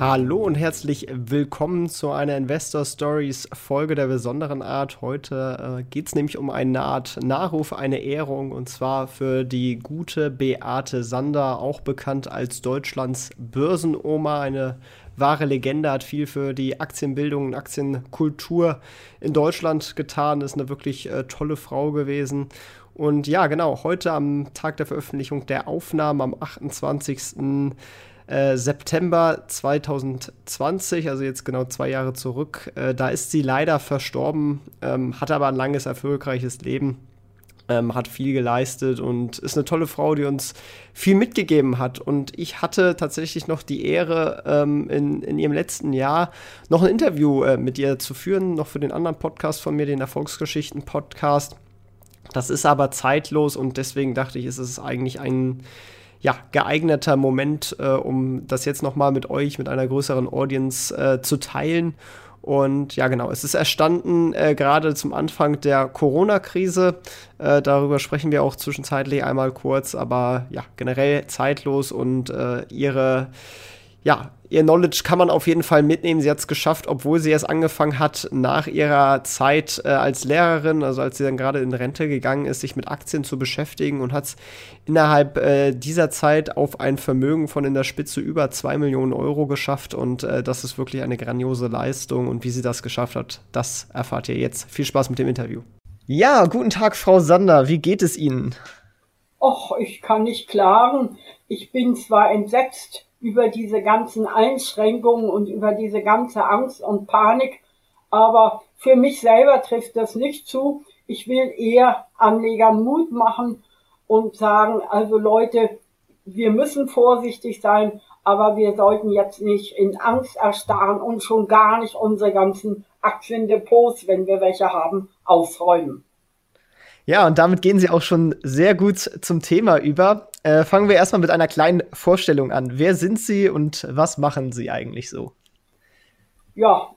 Hallo und herzlich willkommen zu einer Investor Stories Folge der besonderen Art. Heute äh, geht es nämlich um eine Art Nachruf, eine Ehrung und zwar für die gute Beate Sander, auch bekannt als Deutschlands Börsenoma, eine wahre Legende, hat viel für die Aktienbildung und Aktienkultur in Deutschland getan, ist eine wirklich äh, tolle Frau gewesen. Und ja, genau, heute am Tag der Veröffentlichung der Aufnahme am 28. Äh, September 2020, also jetzt genau zwei Jahre zurück. Äh, da ist sie leider verstorben, ähm, hat aber ein langes, erfolgreiches Leben. Ähm, hat viel geleistet und ist eine tolle Frau, die uns viel mitgegeben hat. Und ich hatte tatsächlich noch die Ehre, ähm, in, in ihrem letzten Jahr noch ein Interview äh, mit ihr zu führen, noch für den anderen Podcast von mir, den Erfolgsgeschichten-Podcast. Das ist aber zeitlos und deswegen dachte ich, ist es eigentlich ein ja, geeigneter Moment, äh, um das jetzt nochmal mit euch, mit einer größeren Audience äh, zu teilen. Und ja, genau, es ist erstanden äh, gerade zum Anfang der Corona-Krise. Äh, darüber sprechen wir auch zwischenzeitlich einmal kurz, aber ja, generell zeitlos und äh, ihre ja, ihr Knowledge kann man auf jeden Fall mitnehmen. Sie hat es geschafft, obwohl sie erst angefangen hat, nach ihrer Zeit äh, als Lehrerin, also als sie dann gerade in Rente gegangen ist, sich mit Aktien zu beschäftigen und hat es innerhalb äh, dieser Zeit auf ein Vermögen von in der Spitze über 2 Millionen Euro geschafft. Und äh, das ist wirklich eine grandiose Leistung. Und wie sie das geschafft hat, das erfahrt ihr jetzt. Viel Spaß mit dem Interview. Ja, guten Tag, Frau Sander. Wie geht es Ihnen? Och, ich kann nicht klagen. Ich bin zwar entsetzt, über diese ganzen Einschränkungen und über diese ganze Angst und Panik. Aber für mich selber trifft das nicht zu. Ich will eher Anlegern Mut machen und sagen, also Leute, wir müssen vorsichtig sein, aber wir sollten jetzt nicht in Angst erstarren und schon gar nicht unsere ganzen Aktiendepots, wenn wir welche haben, aufräumen. Ja, und damit gehen Sie auch schon sehr gut zum Thema über. Äh, fangen wir erstmal mit einer kleinen Vorstellung an. Wer sind Sie und was machen Sie eigentlich so? Ja,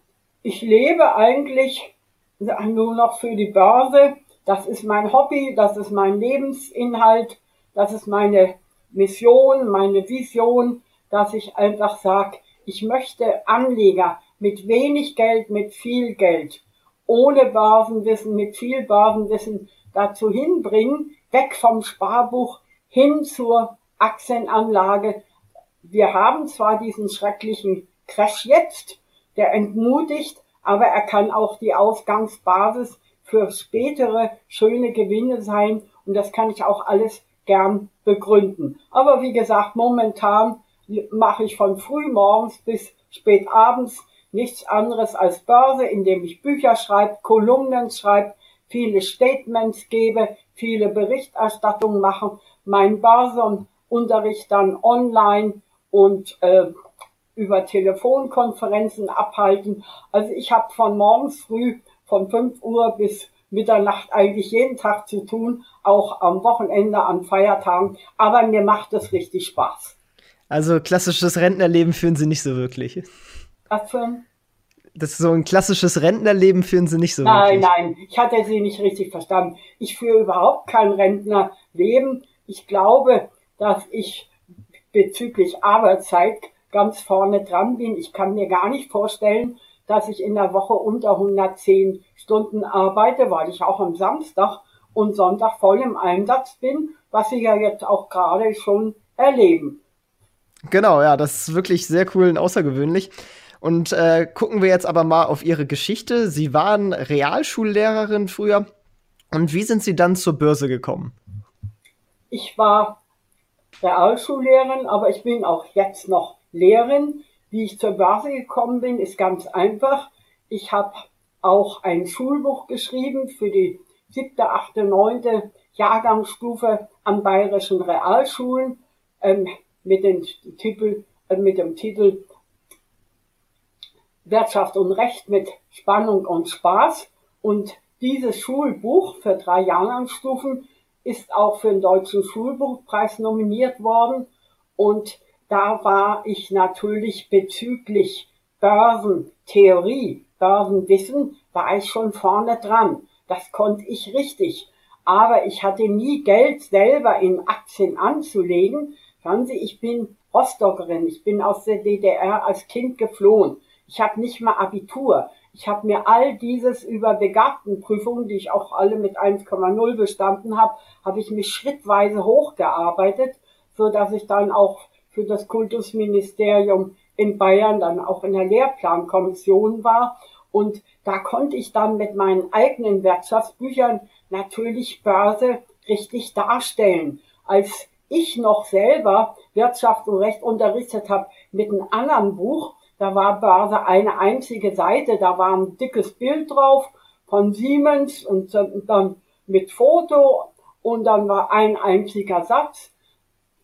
ich lebe eigentlich nur noch für die Börse. Das ist mein Hobby, das ist mein Lebensinhalt, das ist meine Mission, meine Vision, dass ich einfach sage, ich möchte Anleger mit wenig Geld, mit viel Geld, ohne Börsenwissen, mit viel Börsenwissen dazu hinbringen, weg vom Sparbuch hin zur Aktienanlage. Wir haben zwar diesen schrecklichen Crash jetzt, der entmutigt, aber er kann auch die Ausgangsbasis für spätere schöne Gewinne sein und das kann ich auch alles gern begründen. Aber wie gesagt, momentan mache ich von früh morgens bis spät abends nichts anderes als Börse, indem ich Bücher schreibe, Kolumnen schreibe, viele Statements gebe, viele Berichterstattungen mache mein Börsenunterricht dann online und äh, über Telefonkonferenzen abhalten. Also ich habe von morgens früh von 5 Uhr bis Mitternacht eigentlich jeden Tag zu tun, auch am Wochenende, an Feiertagen. Aber mir macht es richtig Spaß. Also klassisches Rentnerleben führen Sie nicht so wirklich. Was für ein? Das ist so ein klassisches Rentnerleben führen Sie nicht so nein, wirklich. Nein, nein, ich hatte Sie nicht richtig verstanden. Ich führe überhaupt kein Rentnerleben. Ich glaube, dass ich bezüglich Arbeitszeit ganz vorne dran bin. Ich kann mir gar nicht vorstellen, dass ich in der Woche unter 110 Stunden arbeite, weil ich auch am Samstag und Sonntag voll im Einsatz bin, was Sie ja jetzt auch gerade schon erleben. Genau, ja, das ist wirklich sehr cool und außergewöhnlich. Und äh, gucken wir jetzt aber mal auf Ihre Geschichte. Sie waren Realschullehrerin früher. Und wie sind Sie dann zur Börse gekommen? Ich war Realschullehrerin, aber ich bin auch jetzt noch Lehrerin. Wie ich zur Börse gekommen bin, ist ganz einfach. Ich habe auch ein Schulbuch geschrieben für die siebte, achte, neunte Jahrgangsstufe an bayerischen Realschulen ähm, mit, dem Titel, äh, mit dem Titel Wirtschaft und Recht mit Spannung und Spaß. Und dieses Schulbuch für drei Jahrgangsstufen ist auch für den Deutschen Schulbuchpreis nominiert worden. Und da war ich natürlich bezüglich Börsentheorie, Börsenwissen, war ich schon vorne dran. Das konnte ich richtig. Aber ich hatte nie Geld selber in Aktien anzulegen. Schauen Sie, ich bin Rostockerin. Ich bin aus der DDR als Kind geflohen. Ich habe nicht mal Abitur. Ich habe mir all dieses über Begabtenprüfungen, die ich auch alle mit 1,0 bestanden habe, habe ich mich schrittweise hochgearbeitet, so dass ich dann auch für das Kultusministerium in Bayern dann auch in der Lehrplankommission war. Und da konnte ich dann mit meinen eigenen Wirtschaftsbüchern natürlich Börse richtig darstellen. Als ich noch selber Wirtschaft und Recht unterrichtet habe mit einem anderen Buch, da war Börse eine einzige Seite, da war ein dickes Bild drauf von Siemens und dann mit Foto und dann war ein einziger Satz.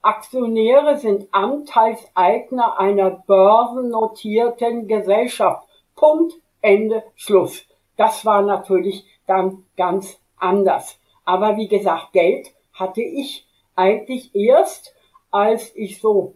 Aktionäre sind Anteilseigner einer börsennotierten Gesellschaft. Punkt, Ende, Schluss. Das war natürlich dann ganz anders. Aber wie gesagt, Geld hatte ich eigentlich erst, als ich so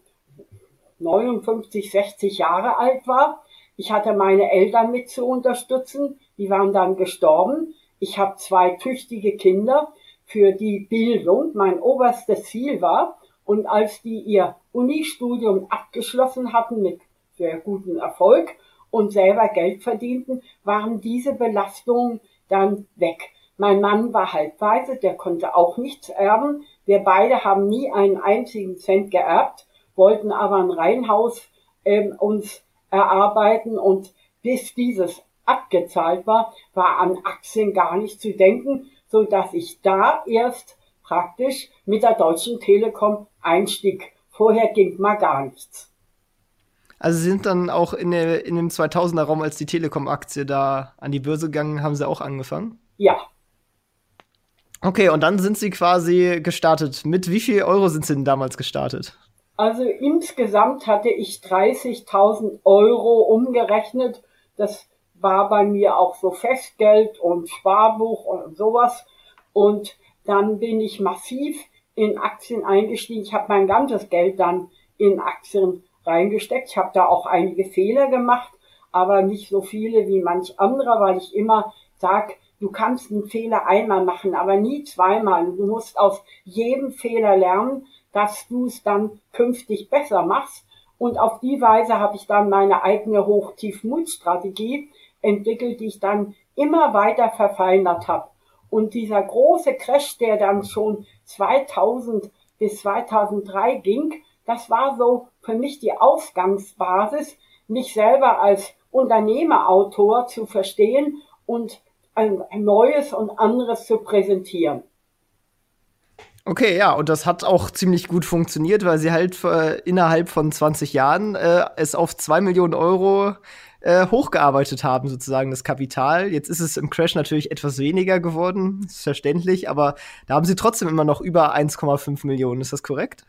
59, 60 Jahre alt war. Ich hatte meine Eltern mit zu unterstützen. Die waren dann gestorben. Ich habe zwei tüchtige Kinder, für die Bildung mein oberstes Ziel war. Und als die ihr Unistudium abgeschlossen hatten mit sehr gutem Erfolg und selber Geld verdienten, waren diese Belastungen dann weg. Mein Mann war halbweise, der konnte auch nichts erben. Wir beide haben nie einen einzigen Cent geerbt, wollten aber ein Reihenhaus ähm, uns erarbeiten und bis dieses abgezahlt war, war an Aktien gar nicht zu denken, so dass ich da erst praktisch mit der Deutschen Telekom einstieg. Vorher ging mal gar nichts. Also Sie sind dann auch in, der, in dem 2000er Raum, als die Telekom-Aktie da an die Börse gegangen, haben Sie auch angefangen? Ja. Okay, und dann sind Sie quasi gestartet. Mit wie viel Euro sind Sie denn damals gestartet? Also insgesamt hatte ich 30.000 Euro umgerechnet. Das war bei mir auch so Festgeld und Sparbuch und sowas. Und dann bin ich massiv in Aktien eingestiegen. Ich habe mein ganzes Geld dann in Aktien reingesteckt. Ich habe da auch einige Fehler gemacht, aber nicht so viele wie manch anderer, weil ich immer sag, du kannst einen Fehler einmal machen, aber nie zweimal. Du musst aus jedem Fehler lernen, dass du es dann künftig besser machst. Und auf die Weise habe ich dann meine eigene Hoch-Tief-Mut-Strategie entwickelt, die ich dann immer weiter verfeinert habe. Und dieser große Crash, der dann schon 2000 bis 2003 ging, das war so für mich die Ausgangsbasis, mich selber als Unternehmerautor zu verstehen und ein Neues und anderes zu präsentieren. Okay, ja, und das hat auch ziemlich gut funktioniert, weil sie halt äh, innerhalb von 20 Jahren äh, es auf 2 Millionen Euro äh, hochgearbeitet haben, sozusagen das Kapital. Jetzt ist es im Crash natürlich etwas weniger geworden, ist verständlich, aber da haben sie trotzdem immer noch über 1,5 Millionen. Ist das korrekt?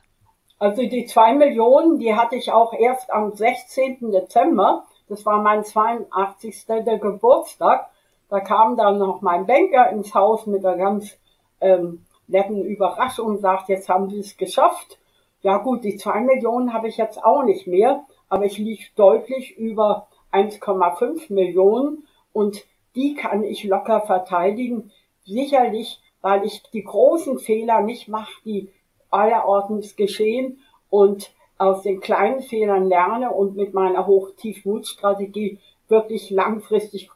Also die 2 Millionen, die hatte ich auch erst am 16. Dezember. Das war mein 82. Geburtstag. Da kam dann noch mein Banker ins Haus mit einer ganz ähm, netten Überraschung und sagt, jetzt haben sie es geschafft. Ja gut, die 2 Millionen habe ich jetzt auch nicht mehr, aber ich liege deutlich über 1,5 Millionen und die kann ich locker verteidigen. Sicherlich, weil ich die großen Fehler nicht mache, die allerortens geschehen und aus den kleinen Fehlern lerne und mit meiner Hoch-Tief-Mut-Strategie wirklich langfristig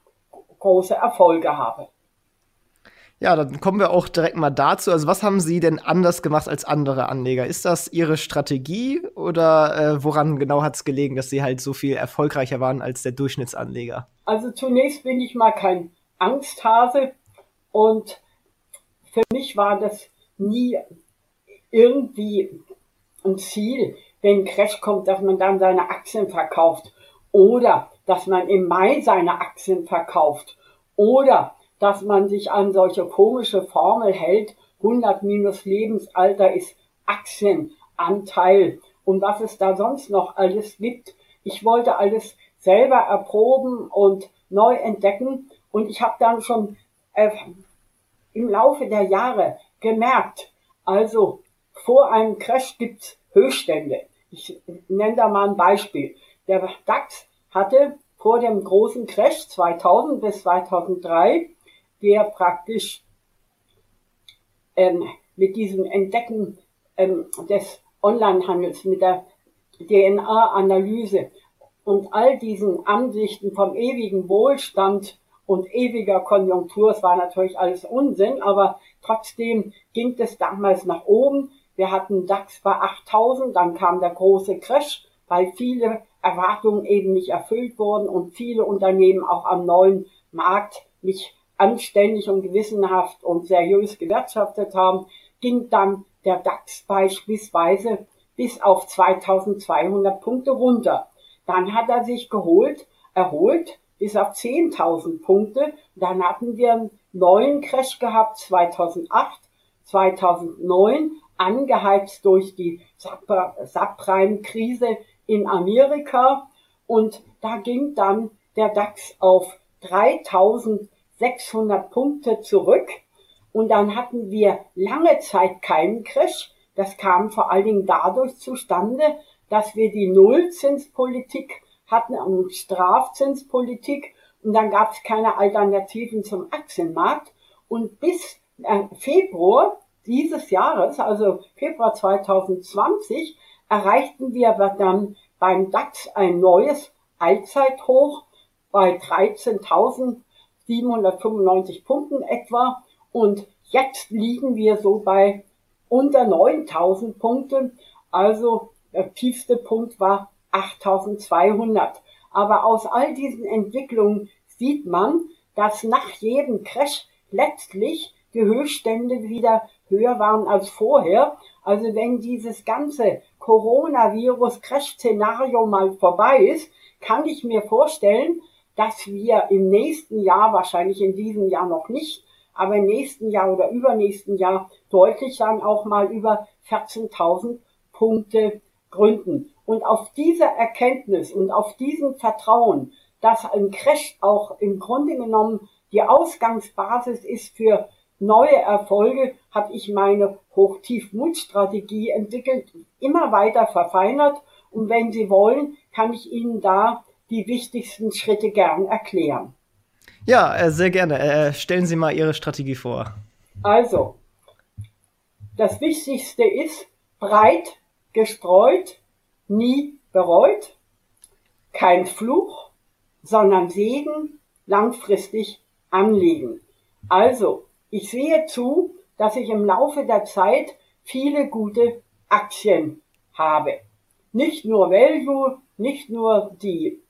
große Erfolge habe. Ja, dann kommen wir auch direkt mal dazu. Also, was haben Sie denn anders gemacht als andere Anleger? Ist das Ihre Strategie oder äh, woran genau hat es gelegen, dass Sie halt so viel erfolgreicher waren als der Durchschnittsanleger? Also, zunächst bin ich mal kein Angsthase und für mich war das nie irgendwie ein Ziel, wenn ein Crash kommt, dass man dann seine Aktien verkauft oder dass man im Mai seine Aktien verkauft oder dass man sich an solche komische Formel hält. 100 minus Lebensalter ist Aktienanteil und was es da sonst noch alles gibt. Ich wollte alles selber erproben und neu entdecken und ich habe dann schon äh, im Laufe der Jahre gemerkt. Also vor einem Crash gibt's Höchststände. Ich nenne da mal ein Beispiel. Der DAX hatte vor dem großen Crash 2000 bis 2003, der praktisch ähm, mit diesem Entdecken ähm, des Onlinehandels, mit der DNA-Analyse und all diesen Ansichten vom ewigen Wohlstand und ewiger Konjunktur, es war natürlich alles Unsinn, aber trotzdem ging es damals nach oben. Wir hatten DAX bei 8000, dann kam der große Crash, weil viele Erwartungen eben nicht erfüllt wurden und viele Unternehmen auch am neuen Markt nicht anständig und gewissenhaft und seriös gewirtschaftet haben, ging dann der DAX beispielsweise bis auf 2200 Punkte runter. Dann hat er sich geholt, erholt bis auf 10.000 Punkte. Dann hatten wir einen neuen Crash gehabt 2008, 2009, angeheizt durch die Subprime-Krise in Amerika. Und da ging dann der DAX auf 3600 Punkte zurück. Und dann hatten wir lange Zeit keinen Crash. Das kam vor allen Dingen dadurch zustande, dass wir die Nullzinspolitik hatten und Strafzinspolitik und dann gab es keine Alternativen zum Aktienmarkt. Und bis äh, Februar dieses Jahres, also Februar 2020, erreichten wir dann beim DAX ein neues Allzeithoch bei 13.795 Punkten etwa und jetzt liegen wir so bei unter 9000 Punkten. Also der tiefste Punkt war 8200. Aber aus all diesen Entwicklungen sieht man, dass nach jedem Crash letztlich die Höchststände wieder höher waren als vorher. Also wenn dieses ganze Coronavirus-Crash-Szenario mal vorbei ist, kann ich mir vorstellen, dass wir im nächsten Jahr, wahrscheinlich in diesem Jahr noch nicht, aber im nächsten Jahr oder übernächsten Jahr deutlich dann auch mal über 14.000 Punkte gründen. Und auf dieser Erkenntnis und auf diesem Vertrauen, dass ein Crash auch im Grunde genommen die Ausgangsbasis ist für neue Erfolge, habe ich meine Hochtief-Mut-Strategie entwickelt, immer weiter verfeinert. Und wenn Sie wollen, kann ich Ihnen da die wichtigsten Schritte gern erklären. Ja, äh, sehr gerne. Äh, stellen Sie mal Ihre Strategie vor. Also, das Wichtigste ist breit gestreut, nie bereut, kein Fluch, sondern Segen langfristig anlegen. Also, ich sehe zu, dass ich im Laufe der Zeit viele gute Aktien habe. Nicht nur Value, nicht nur die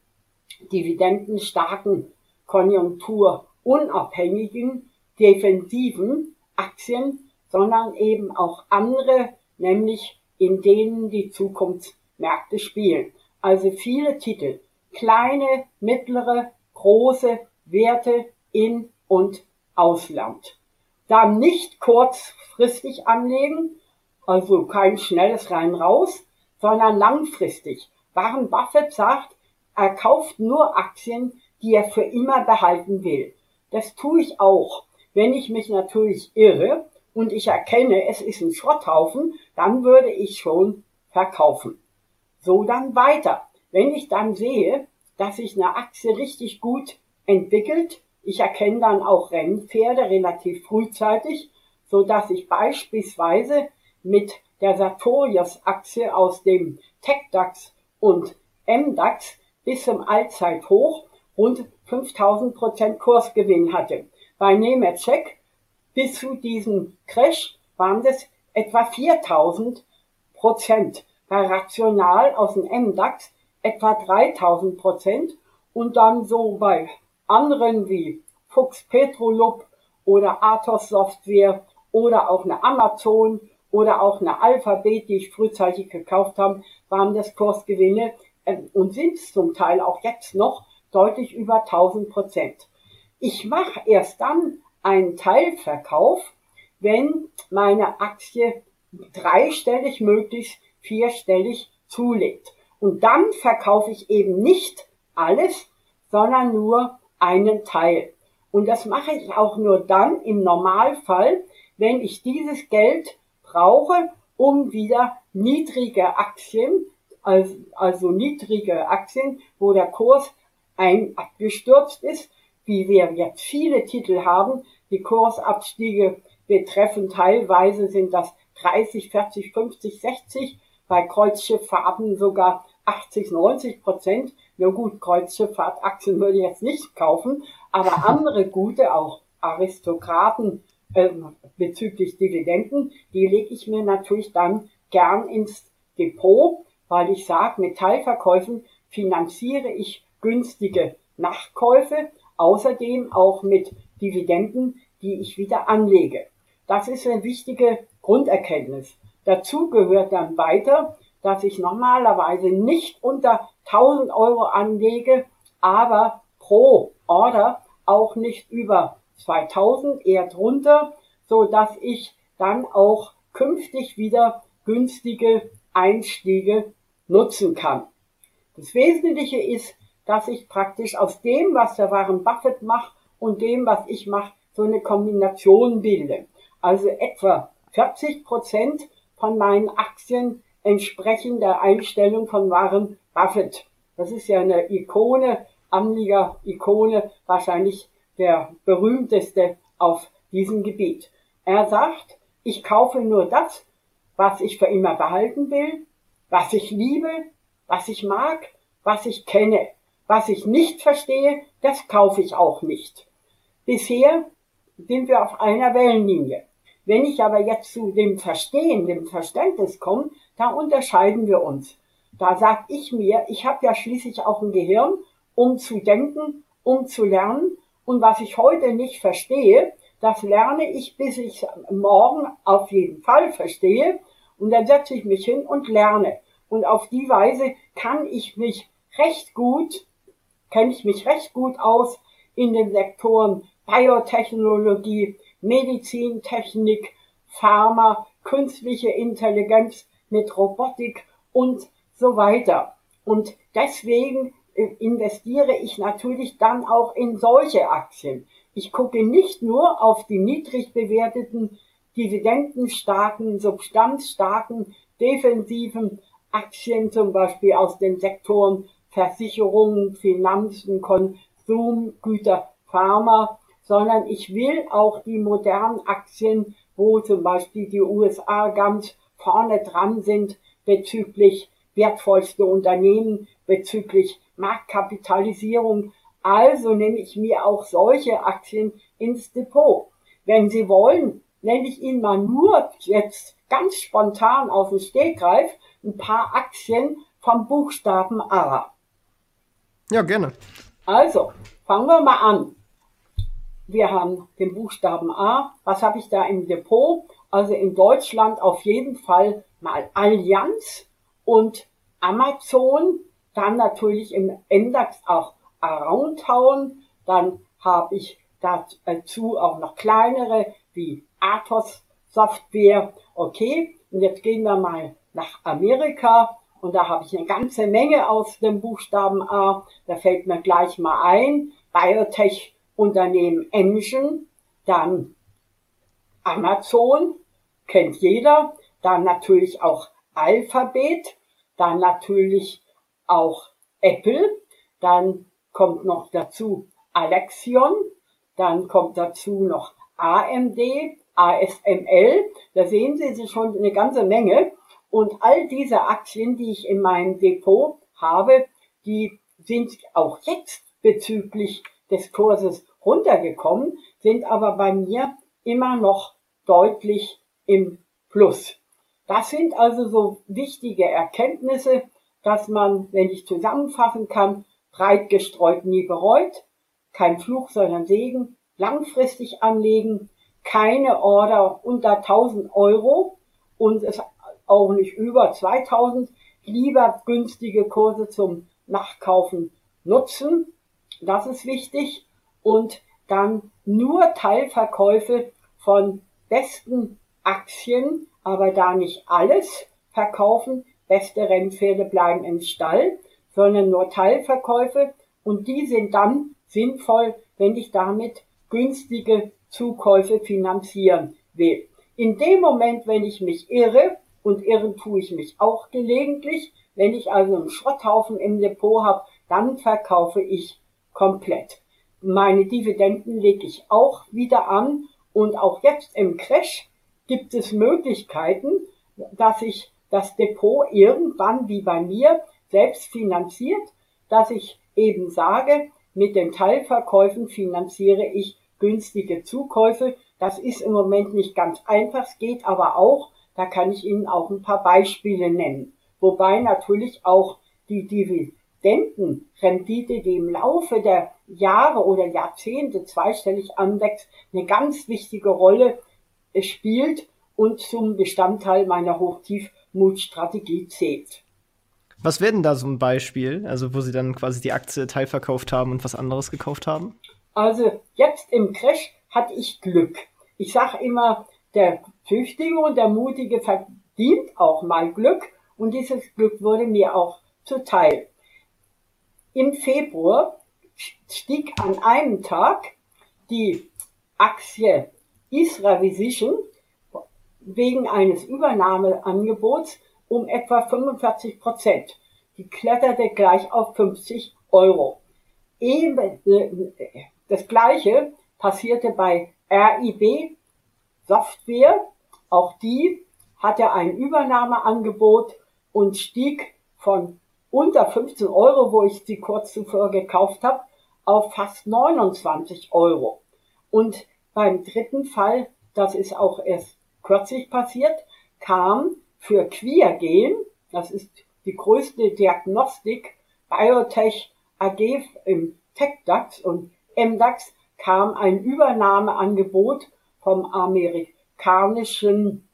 dividendenstarken konjunkturunabhängigen defensiven Aktien, sondern eben auch andere, nämlich in denen die Zukunftsmärkte spielen. Also viele Titel, kleine, mittlere, große Werte in und Ausland. Dann nicht kurzfristig anlegen, also kein schnelles rein raus, sondern langfristig. Warren Buffett sagt, er kauft nur Aktien, die er für immer behalten will. Das tue ich auch. Wenn ich mich natürlich irre und ich erkenne, es ist ein Schrotthaufen, dann würde ich schon verkaufen. So dann weiter. Wenn ich dann sehe, dass sich eine Aktie richtig gut entwickelt, ich erkenne dann auch Rennpferde relativ frühzeitig, so dass ich beispielsweise mit der Sartorius-Aktie aus dem TechDAX und MDAX bis zum Allzeithoch rund 5000 Prozent Kursgewinn hatte. Bei Nemetschek bis zu diesem Crash waren das etwa 4000 Prozent. Bei Rational aus dem MDAX etwa 3000 Prozent und dann so bei anderen wie Fuchs Petrolub oder Athos Software oder auch eine Amazon oder auch eine Alphabet, die ich frühzeitig gekauft habe, waren das Kursgewinne und sind zum Teil auch jetzt noch deutlich über 1000 Prozent. Ich mache erst dann einen Teilverkauf, wenn meine Aktie dreistellig, möglichst vierstellig zulegt. Und dann verkaufe ich eben nicht alles, sondern nur einen Teil. Und das mache ich auch nur dann im Normalfall, wenn ich dieses Geld brauche, um wieder niedrige Aktien, also, niedrige Aktien, wo der Kurs ein abgestürzt ist, wie wir jetzt viele Titel haben. Die Kursabstiege betreffen teilweise sind das 30, 40, 50, 60, bei Kreuzschifffahrten sogar 80, 90 Prozent. Na gut, Kreuzschifffahrtaktien würde ich jetzt nicht kaufen, aber andere gute, auch Aristokraten äh, bezüglich Dividenden, die lege ich mir natürlich dann gern ins Depot, weil ich sage, mit Teilverkäufen finanziere ich günstige Nachkäufe, außerdem auch mit Dividenden, die ich wieder anlege. Das ist eine wichtige Grunderkenntnis. Dazu gehört dann weiter, dass ich normalerweise nicht unter 1000 Euro anlege, aber pro Order auch nicht über 2000, eher drunter, so dass ich dann auch künftig wieder günstige Einstiege nutzen kann. Das Wesentliche ist, dass ich praktisch aus dem, was der Warren Buffett macht und dem, was ich mache, so eine Kombination bilde. Also etwa 40 Prozent von meinen Aktien entsprechen der Einstellung von Warren Buffett. Das ist ja eine Ikone, Anlieger-Ikone, wahrscheinlich der berühmteste auf diesem Gebiet. Er sagt, ich kaufe nur das, was ich für immer behalten will, was ich liebe, was ich mag, was ich kenne. Was ich nicht verstehe, das kaufe ich auch nicht. Bisher sind wir auf einer Wellenlinie. Wenn ich aber jetzt zu dem Verstehen, dem Verständnis komme, da unterscheiden wir uns. Da sag ich mir, ich habe ja schließlich auch ein Gehirn, um zu denken, um zu lernen. Und was ich heute nicht verstehe, das lerne ich, bis ich morgen auf jeden Fall verstehe. Und dann setze ich mich hin und lerne. Und auf die Weise kann ich mich recht gut, kenne ich mich recht gut aus in den Sektoren Biotechnologie, Medizintechnik, Pharma, künstliche Intelligenz mit Robotik und so weiter. Und deswegen äh, investiere ich natürlich dann auch in solche Aktien. Ich gucke nicht nur auf die niedrig bewerteten, dividendenstarken, substanzstarken, defensiven Aktien, zum Beispiel aus den Sektoren Versicherungen, Finanzen, Konsum, Güter, Pharma, sondern ich will auch die modernen Aktien, wo zum Beispiel die USA ganz vorne dran sind bezüglich wertvollste Unternehmen, bezüglich Marktkapitalisierung. Also nehme ich mir auch solche Aktien ins Depot. Wenn Sie wollen, nenne ich Ihnen mal nur jetzt ganz spontan aus dem Stegreif ein paar Aktien vom Buchstaben A. Ja, gerne. Also, fangen wir mal an. Wir haben den Buchstaben A. Was habe ich da im Depot? Also in Deutschland auf jeden Fall mal Allianz und Amazon. Dann natürlich im Index auch Aroundtown. Dann habe ich dazu auch noch kleinere wie Athos Software. Okay, und jetzt gehen wir mal nach Amerika. Und da habe ich eine ganze Menge aus dem Buchstaben A. Da fällt mir gleich mal ein. Biotech-Unternehmen Engine, dann Amazon, kennt jeder, dann natürlich auch Alphabet, dann natürlich auch Apple, dann kommt noch dazu Alexion, dann kommt dazu noch AMD, ASML, da sehen Sie schon eine ganze Menge. Und all diese Aktien, die ich in meinem Depot habe, die sind auch jetzt bezüglich des Kurses runtergekommen, sind aber bei mir immer noch deutlich im Plus. Das sind also so wichtige Erkenntnisse, dass man, wenn ich zusammenfassen kann, breit gestreut nie bereut, kein Fluch, sondern Segen, langfristig anlegen, keine Order unter 1000 Euro und es auch nicht über 2000, lieber günstige Kurse zum Nachkaufen nutzen. Das ist wichtig. Und dann nur Teilverkäufe von besten Aktien, aber da nicht alles verkaufen. Beste Rennpferde bleiben im Stall, sondern nur Teilverkäufe. Und die sind dann sinnvoll, wenn ich damit günstige Zukäufe finanzieren will. In dem Moment, wenn ich mich irre, und irren tue ich mich auch gelegentlich, wenn ich also einen Schrotthaufen im Depot habe, dann verkaufe ich komplett. Meine Dividenden lege ich auch wieder an und auch jetzt im Crash gibt es Möglichkeiten, dass ich das Depot irgendwann wie bei mir selbst finanziert, dass ich eben sage, mit den Teilverkäufen finanziere ich günstige Zukäufe. Das ist im Moment nicht ganz einfach, es geht aber auch. Da kann ich Ihnen auch ein paar Beispiele nennen. Wobei natürlich auch die Dividendenrendite, die im Laufe der Jahre oder Jahrzehnte zweistellig anwächst, eine ganz wichtige Rolle spielt und zum Bestandteil meiner Hochtiefmutstrategie zählt. Was wäre denn da so ein Beispiel, also wo Sie dann quasi die Aktie teilverkauft haben und was anderes gekauft haben? Also jetzt im Crash hatte ich Glück. Ich sage immer, der Tüchtige und der Mutige verdient auch mal Glück und dieses Glück wurde mir auch zuteil. Im Februar stieg an einem Tag die Aktie Isra-Vision wegen eines Übernahmeangebots um etwa 45 Prozent. Die kletterte gleich auf 50 Euro. Eben, äh, das gleiche passierte bei RIB Software. Auch die hatte ein Übernahmeangebot und stieg von unter 15 Euro, wo ich sie kurz zuvor gekauft habe, auf fast 29 Euro. Und beim dritten Fall, das ist auch erst kürzlich passiert, kam für Queergen, das ist die größte Diagnostik, Biotech AG im TechDAX und MDAX, kam ein Übernahmeangebot vom amerikanischen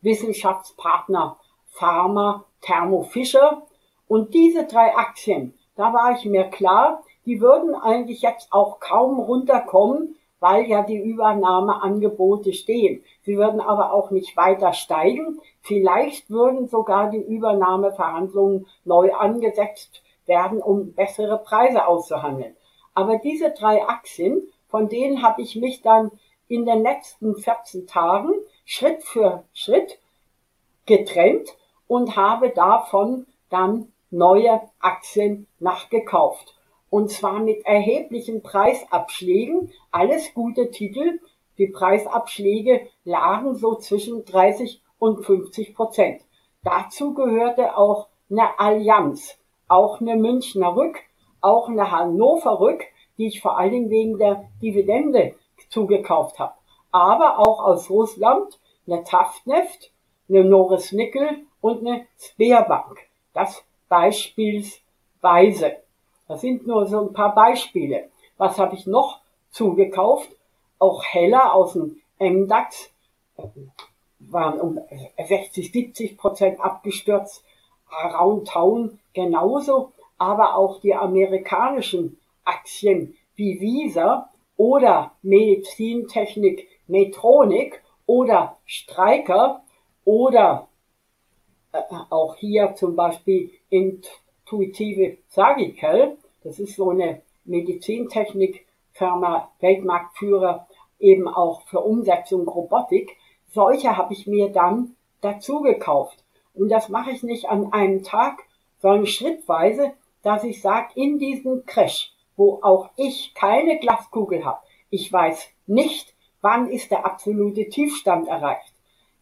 Wissenschaftspartner Pharma Thermo Fisher. Und diese drei Aktien, da war ich mir klar, die würden eigentlich jetzt auch kaum runterkommen, weil ja die Übernahmeangebote stehen. Sie würden aber auch nicht weiter steigen. Vielleicht würden sogar die Übernahmeverhandlungen neu angesetzt werden, um bessere Preise auszuhandeln. Aber diese drei Aktien, von denen habe ich mich dann in den letzten 14 Tagen Schritt für Schritt getrennt und habe davon dann neue Aktien nachgekauft und zwar mit erheblichen Preisabschlägen. Alles gute Titel. Die Preisabschläge lagen so zwischen 30 und 50 Prozent. Dazu gehörte auch eine Allianz, auch eine Münchner Rück, auch eine Hannover Rück, die ich vor allen Dingen wegen der Dividende zugekauft habe. Aber auch aus Russland eine Taftneft, eine Norris Nickel und eine Sperbank. Das beispielsweise. Das sind nur so ein paar Beispiele. Was habe ich noch zugekauft? Auch Heller aus dem MDAX waren um 60, 70 Prozent abgestürzt. Around Town genauso. Aber auch die amerikanischen Aktien wie Visa oder Medizintechnik Metronik oder Streiker oder äh, auch hier zum Beispiel Intuitive Surgical das ist so eine Medizintechnikfirma, Weltmarktführer, eben auch für Umsetzung Robotik. Solche habe ich mir dann dazu gekauft. Und das mache ich nicht an einem Tag, sondern schrittweise, dass ich sage, in diesem Crash, wo auch ich keine Glaskugel habe, ich weiß nicht, wann ist der absolute Tiefstand erreicht.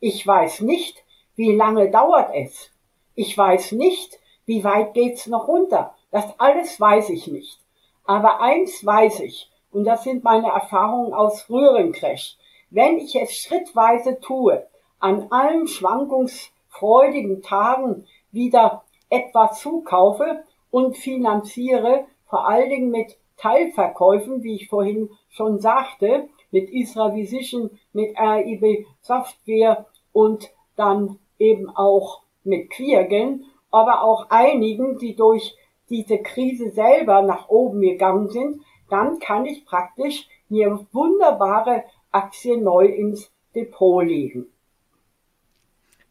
Ich weiß nicht, wie lange dauert es. Ich weiß nicht, wie weit geht's noch runter. Das alles weiß ich nicht. Aber eins weiß ich, und das sind meine Erfahrungen aus früheren Crash. Wenn ich es schrittweise tue, an allen schwankungsfreudigen Tagen wieder etwas zukaufe und finanziere, vor allen Dingen mit Teilverkäufen, wie ich vorhin schon sagte, mit Isra Visition, mit RIB Software und dann eben auch mit Quirgen, aber auch einigen, die durch diese Krise selber nach oben gegangen sind, dann kann ich praktisch mir wunderbare Aktien neu ins Depot legen.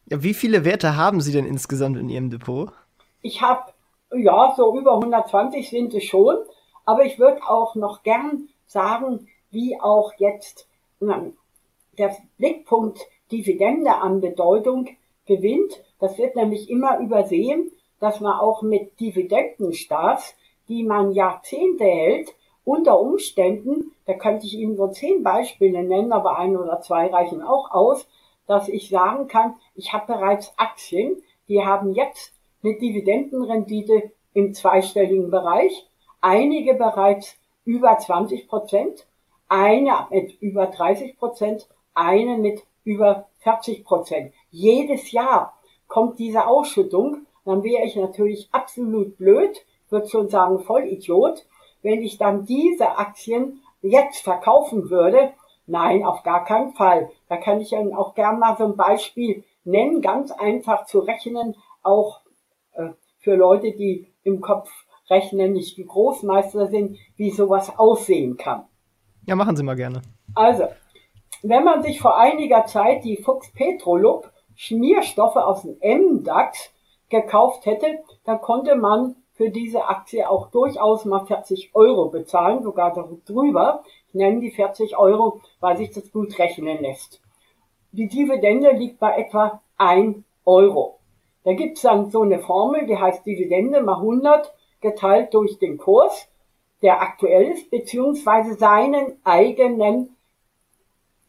Ja, wie viele Werte haben Sie denn insgesamt in Ihrem Depot? Ich habe, ja, so über 120 sind es schon, aber ich würde auch noch gern sagen, wie auch jetzt der Blickpunkt Dividende an Bedeutung gewinnt. Das wird nämlich immer übersehen, dass man auch mit Dividendenstaats, die man Jahrzehnte hält, unter Umständen, da könnte ich Ihnen so zehn Beispiele nennen, aber ein oder zwei reichen auch aus, dass ich sagen kann, ich habe bereits Aktien, die haben jetzt eine Dividendenrendite im zweistelligen Bereich, einige bereits über 20 Prozent, eine mit über 30 Prozent, eine mit über 40 Prozent. Jedes Jahr kommt diese Ausschüttung, dann wäre ich natürlich absolut blöd, würde schon sagen Vollidiot, wenn ich dann diese Aktien jetzt verkaufen würde. Nein, auf gar keinen Fall. Da kann ich Ihnen auch gern mal so ein Beispiel nennen, ganz einfach zu rechnen, auch für Leute, die im Kopf rechnen, nicht die Großmeister sind, wie sowas aussehen kann. Ja, machen Sie mal gerne. Also, wenn man sich vor einiger Zeit die Fuchs Petrolub Schmierstoffe aus dem MDAX gekauft hätte, dann konnte man für diese Aktie auch durchaus mal 40 Euro bezahlen, sogar drüber. Ich nenne die 40 Euro, weil sich das gut rechnen lässt. Die Dividende liegt bei etwa 1 Euro. Da gibt's dann so eine Formel, die heißt Dividende mal 100 geteilt durch den Kurs, der aktuell ist, beziehungsweise seinen eigenen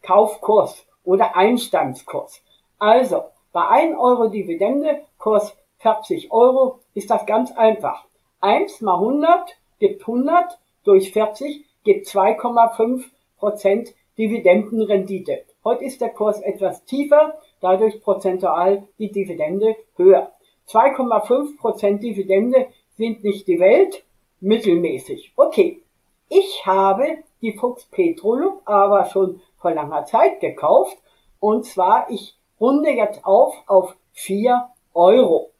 Kaufkurs oder Einstandskurs. Also, bei 1 Euro Dividende, Kurs 40 Euro, ist das ganz einfach. 1 mal 100 gibt 100 durch 40 gibt 2,5 Prozent Dividendenrendite. Heute ist der Kurs etwas tiefer, dadurch prozentual die Dividende höher. 2,5 Prozent Dividende sind nicht die Welt, mittelmäßig. Okay, ich habe die Fuchs Petrolub aber schon vor langer Zeit gekauft und zwar ich runde jetzt auf auf 4 Euro.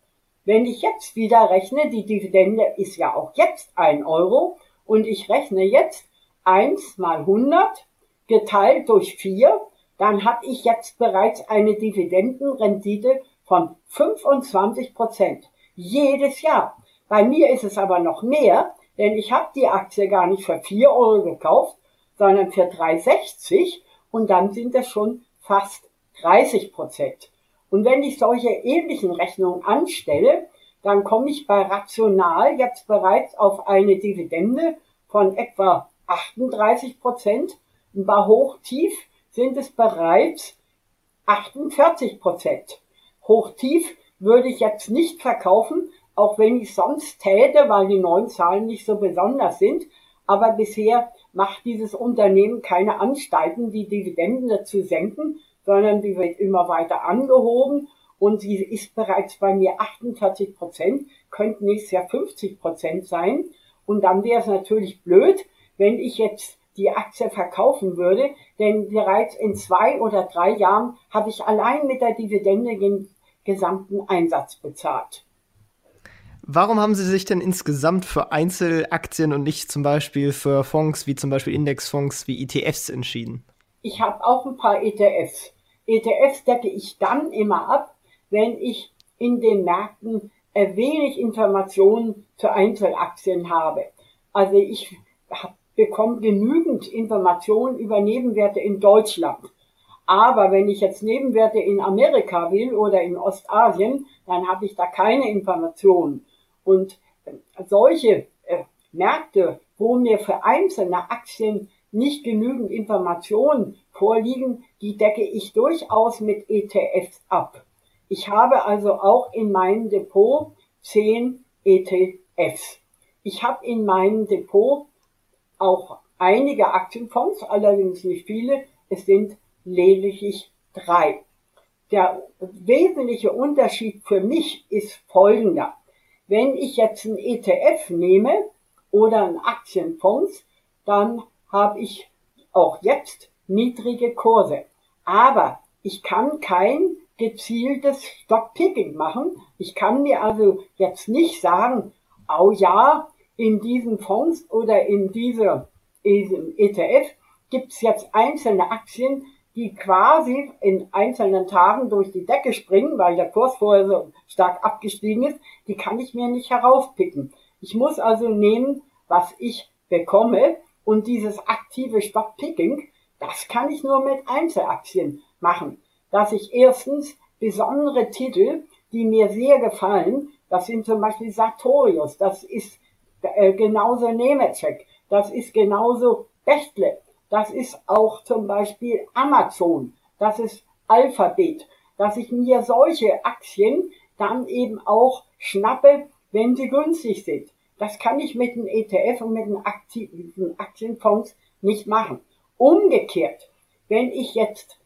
Wenn ich jetzt wieder rechne, die Dividende ist ja auch jetzt 1 Euro und ich rechne jetzt 1 mal 100 geteilt durch 4, dann habe ich jetzt bereits eine Dividendenrendite von 25 Prozent. Jedes Jahr. Bei mir ist es aber noch mehr, denn ich habe die Aktie gar nicht für 4 Euro gekauft, sondern für 3,60 und dann sind es schon fast 30 Prozent. Und wenn ich solche ähnlichen Rechnungen anstelle, dann komme ich bei Rational jetzt bereits auf eine Dividende von etwa 38 Prozent. Und bei Hochtief sind es bereits 48 Prozent. Hochtief würde ich jetzt nicht verkaufen, auch wenn ich sonst täte, weil die neuen Zahlen nicht so besonders sind. Aber bisher macht dieses Unternehmen keine Anstalten, die Dividenden zu senken, sondern die wird immer weiter angehoben und sie ist bereits bei mir 48 Prozent, könnte nächstes Jahr 50 Prozent sein. Und dann wäre es natürlich blöd, wenn ich jetzt die Aktie verkaufen würde, denn bereits in zwei oder drei Jahren habe ich allein mit der Dividende den gesamten Einsatz bezahlt. Warum haben Sie sich denn insgesamt für Einzelaktien und nicht zum Beispiel für Fonds wie zum Beispiel Indexfonds wie ETFs entschieden? Ich habe auch ein paar ETFs. ETFs decke ich dann immer ab, wenn ich in den Märkten wenig Informationen zu Einzelaktien habe. Also ich bekomme genügend Informationen über Nebenwerte in Deutschland. Aber wenn ich jetzt Nebenwerte in Amerika will oder in Ostasien, dann habe ich da keine Informationen. Und äh, solche äh, Märkte, wo mir für einzelne Aktien nicht genügend Informationen vorliegen, die decke ich durchaus mit ETFs ab. Ich habe also auch in meinem Depot zehn ETFs. Ich habe in meinem Depot auch einige Aktienfonds, allerdings nicht viele. Es sind lediglich drei. Der wesentliche Unterschied für mich ist folgender. Wenn ich jetzt einen ETF nehme oder einen Aktienfonds, dann habe ich auch jetzt niedrige Kurse. Aber ich kann kein gezieltes Stockpicking machen. Ich kann mir also jetzt nicht sagen, oh ja, in diesen Fonds oder in diesem ETF gibt es jetzt einzelne Aktien, die quasi in einzelnen Tagen durch die Decke springen, weil der Kurs vorher so stark abgestiegen ist, die kann ich mir nicht herauspicken. Ich muss also nehmen, was ich bekomme und dieses aktive Stockpicking, das kann ich nur mit Einzelaktien machen. dass ich erstens besondere Titel, die mir sehr gefallen, das sind zum Beispiel Sartorius, das ist äh, genauso Nemetschek, das ist genauso Bechtle, das ist auch zum Beispiel Amazon, das ist Alphabet, dass ich mir solche Aktien dann eben auch schnappe, wenn sie günstig sind. Das kann ich mit dem ETF und mit den aktiven Aktienfonds nicht machen. Umgekehrt, wenn ich jetzt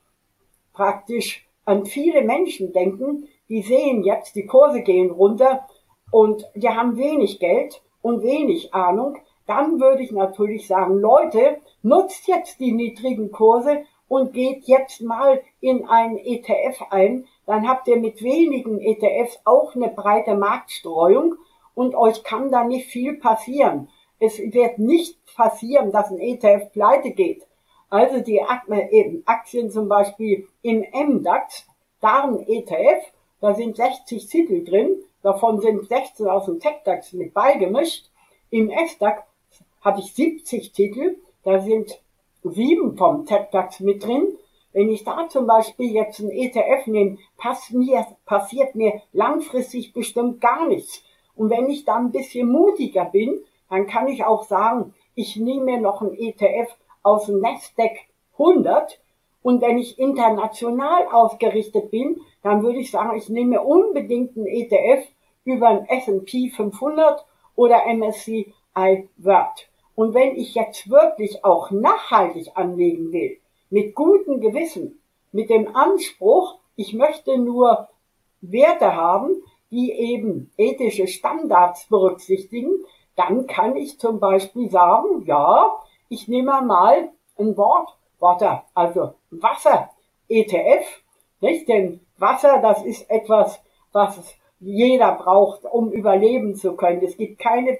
praktisch an viele Menschen denken, die sehen jetzt, die Kurse gehen runter und die haben wenig Geld und wenig Ahnung, dann würde ich natürlich sagen, Leute, nutzt jetzt die niedrigen Kurse und geht jetzt mal in einen ETF ein, dann habt ihr mit wenigen ETFs auch eine breite Marktstreuung und euch kann da nicht viel passieren. Es wird nicht passieren, dass ein ETF pleite geht. Also die Aktien zum Beispiel im MDAX, da ein ETF, da sind 60 Titel drin, davon sind 16 aus dem TechDAX mit beigemischt. Im SDAX hatte ich 70 Titel, da sind sieben vom TechDAX mit drin. Wenn ich da zum Beispiel jetzt ein ETF nehme, passiert mir langfristig bestimmt gar nichts. Und wenn ich dann ein bisschen mutiger bin, dann kann ich auch sagen, ich nehme noch ein ETF aus dem Nasdaq 100 und wenn ich international ausgerichtet bin, dann würde ich sagen, ich nehme unbedingt einen ETF über ein S&P 500 oder MSCI World. Und wenn ich jetzt wirklich auch nachhaltig anlegen will, mit gutem Gewissen, mit dem Anspruch, ich möchte nur Werte haben, die eben ethische Standards berücksichtigen, dann kann ich zum Beispiel sagen, ja, ich nehme mal ein Wort, Water, also Wasser, ETF, nicht? Denn Wasser, das ist etwas, was jeder braucht, um überleben zu können. Es gibt keine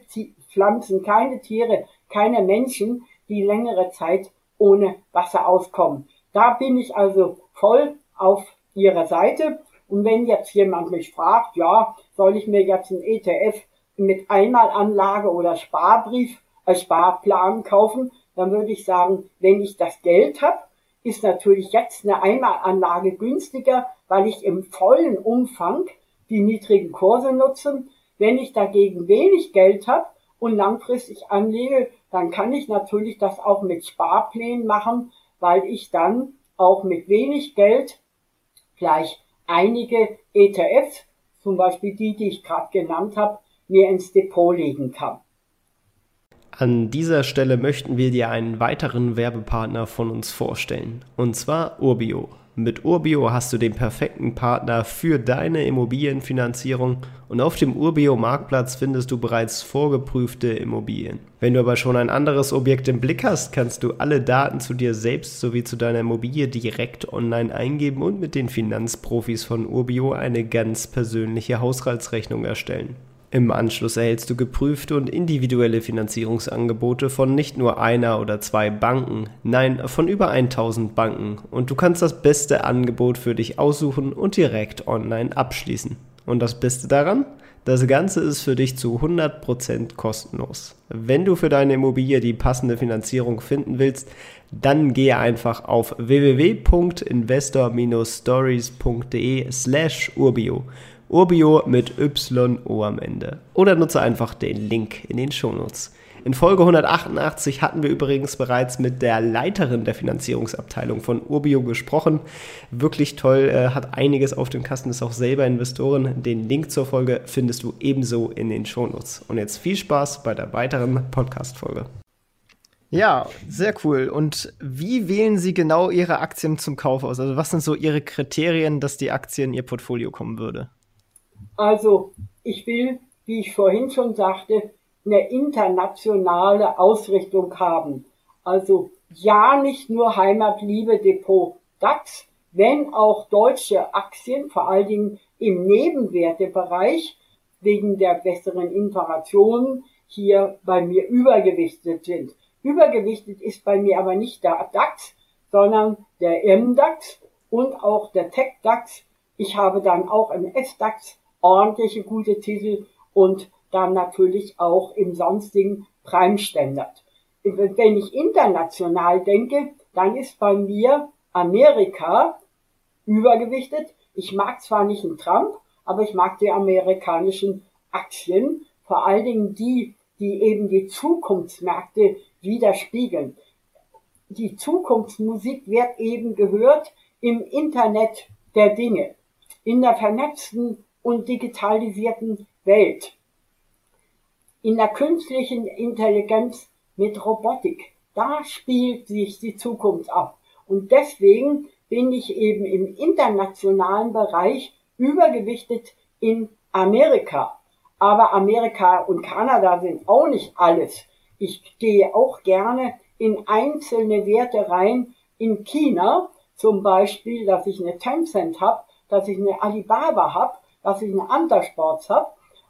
Pflanzen, keine Tiere, keine Menschen, die längere Zeit ohne Wasser auskommen. Da bin ich also voll auf Ihrer Seite und wenn jetzt jemand mich fragt, ja, soll ich mir jetzt ein ETF mit Einmalanlage oder Sparbrief als Sparplan kaufen, dann würde ich sagen, wenn ich das Geld habe, ist natürlich jetzt eine Einmalanlage günstiger, weil ich im vollen Umfang die niedrigen Kurse nutze. Wenn ich dagegen wenig Geld habe und langfristig anlege, dann kann ich natürlich das auch mit Sparplänen machen, weil ich dann auch mit wenig Geld gleich einige ETFs, zum Beispiel die, die ich gerade genannt habe, mir ins Depot legen kann. An dieser Stelle möchten wir dir einen weiteren Werbepartner von uns vorstellen, und zwar Urbio. Mit Urbio hast du den perfekten Partner für deine Immobilienfinanzierung und auf dem Urbio Marktplatz findest du bereits vorgeprüfte Immobilien. Wenn du aber schon ein anderes Objekt im Blick hast, kannst du alle Daten zu dir selbst sowie zu deiner Immobilie direkt online eingeben und mit den Finanzprofis von Urbio eine ganz persönliche Haushaltsrechnung erstellen. Im Anschluss erhältst du geprüfte und individuelle Finanzierungsangebote von nicht nur einer oder zwei Banken, nein, von über 1000 Banken und du kannst das beste Angebot für dich aussuchen und direkt online abschließen. Und das Beste daran? Das Ganze ist für dich zu 100% kostenlos. Wenn du für deine Immobilie die passende Finanzierung finden willst, dann gehe einfach auf www.investor-stories.de slash urbio Urbio mit YO am Ende. Oder nutze einfach den Link in den Shownotes. In Folge 188 hatten wir übrigens bereits mit der Leiterin der Finanzierungsabteilung von Urbio gesprochen. Wirklich toll, äh, hat einiges auf dem Kasten, ist auch selber Investoren. Den Link zur Folge findest du ebenso in den Shownotes. Und jetzt viel Spaß bei der weiteren Podcast-Folge. Ja, sehr cool. Und wie wählen Sie genau Ihre Aktien zum Kauf aus? Also was sind so Ihre Kriterien, dass die Aktie in Ihr Portfolio kommen würde? Also ich will, wie ich vorhin schon sagte, eine internationale Ausrichtung haben. Also ja, nicht nur Heimatliebe Depot DAX, wenn auch deutsche Aktien, vor allen Dingen im Nebenwertebereich, wegen der besseren Informationen hier bei mir übergewichtet sind. Übergewichtet ist bei mir aber nicht der DAX, sondern der MDAX und auch der TechDAX. Ich habe dann auch im SDAX ordentliche gute Titel und dann natürlich auch im sonstigen Prime Standard. Wenn ich international denke, dann ist bei mir Amerika übergewichtet. Ich mag zwar nicht einen Trump, aber ich mag die amerikanischen Aktien, vor allen Dingen die, die eben die Zukunftsmärkte widerspiegeln. Die Zukunftsmusik wird eben gehört im Internet der Dinge, in der vernetzten und digitalisierten Welt, in der künstlichen Intelligenz mit Robotik. Da spielt sich die Zukunft ab. Und deswegen bin ich eben im internationalen Bereich übergewichtet in Amerika. Aber Amerika und Kanada sind auch nicht alles. Ich gehe auch gerne in einzelne Werte rein. In China zum Beispiel, dass ich eine Tencent habe, dass ich eine Alibaba habe, dass ich eine Antasports habe.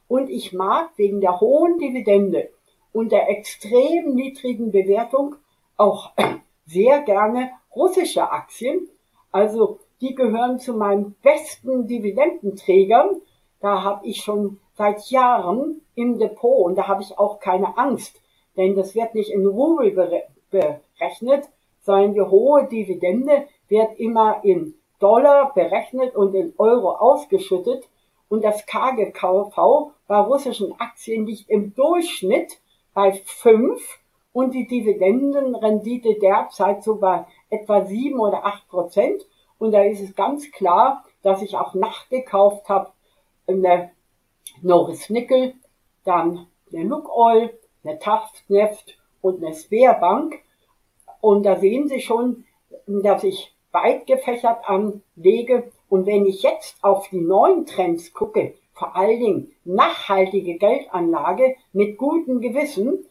Und ich mag wegen der hohen Dividende und der extrem niedrigen Bewertung auch sehr gerne russische Aktien. Also die gehören zu meinen besten Dividendenträgern. Da habe ich schon seit Jahren im Depot und da habe ich auch keine Angst, denn das wird nicht in Rubel berechnet, sondern die hohe Dividende wird immer in Dollar berechnet und in Euro ausgeschüttet und das KGV bei russischen Aktien liegt im Durchschnitt bei fünf und die Dividendenrendite derzeit so bei etwa sieben oder acht Prozent. Und da ist es ganz klar, dass ich auch nachgekauft habe eine Norris Nickel, dann eine Lukoil, eine Taftneft und eine Sperrbank. Und da sehen Sie schon, dass ich weit gefächert anlege. Und wenn ich jetzt auf die neuen Trends gucke, vor allen Dingen nachhaltige Geldanlage mit gutem Gewissen,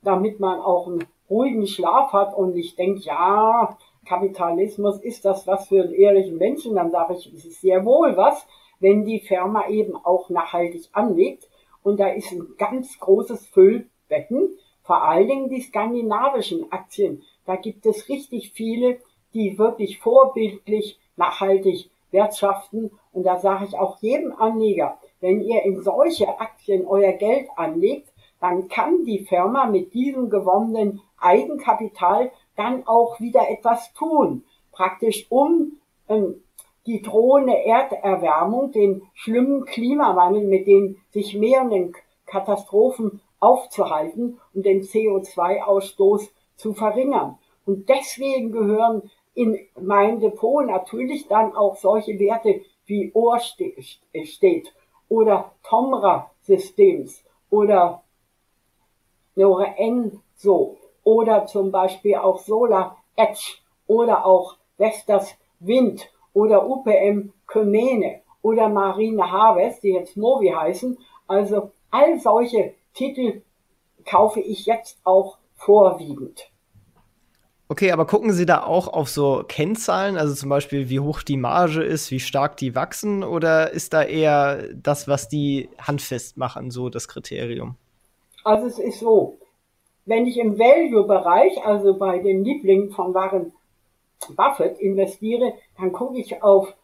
damit man auch einen ruhigen Schlaf hat und ich denke, ja, Kapitalismus ist das was für einen ehrlichen Menschen, dann sage ich, es ist sehr wohl was, wenn die Firma eben auch nachhaltig anlegt. Und da ist ein ganz großes Füllbecken, vor allen Dingen die skandinavischen Aktien. Da gibt es richtig viele, die wirklich vorbildlich nachhaltig wirtschaften. Und da sage ich auch jedem Anleger, wenn ihr in solche Aktien euer Geld anlegt, dann kann die Firma mit diesem gewonnenen Eigenkapital dann auch wieder etwas tun. Praktisch um ähm, die drohende Erderwärmung, den schlimmen Klimawandel, mit den sich mehrenden Katastrophen aufzuhalten und den CO2-Ausstoß zu verringern. Und deswegen gehören in mein Depot natürlich dann auch solche Werte wie Ohr steht oder Tomra Systems oder Enso oder zum Beispiel auch Solar Edge oder auch Vestas Wind oder UPM Kömene oder Marine Harvest, die jetzt Movi heißen. Also all solche Titel kaufe ich jetzt auch vorwiegend. Okay, aber gucken Sie da auch auf so Kennzahlen, also zum Beispiel, wie hoch die Marge ist, wie stark die wachsen, oder ist da eher das, was die handfest machen, so das Kriterium? Also es ist so, wenn ich im Value-Bereich, also bei den Lieblingen von Warren Buffett investiere, dann gucke ich auf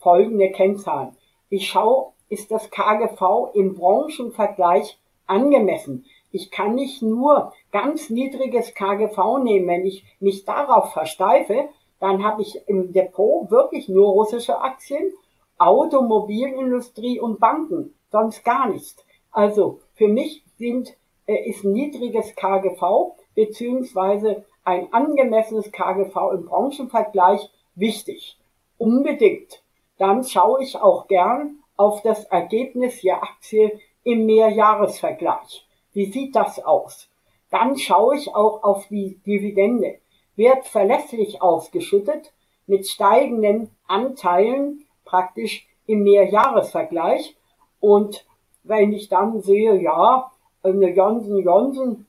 folgende Kennzahlen. Ich schaue, ist das KGV im Branchenvergleich angemessen? Ich kann nicht nur ganz niedriges KGV nehmen. Wenn ich mich darauf versteife, dann habe ich im Depot wirklich nur russische Aktien, Automobilindustrie und Banken, sonst gar nichts. Also für mich sind, äh, ist niedriges KGV beziehungsweise ein angemessenes KGV im Branchenvergleich wichtig. Unbedingt. Dann schaue ich auch gern auf das Ergebnis der Aktie im Mehrjahresvergleich. Wie sieht das aus? Dann schaue ich auch auf die Dividende. Wird verlässlich ausgeschüttet mit steigenden Anteilen praktisch im Mehrjahresvergleich und wenn ich dann sehe, ja, eine Johnson Johnson,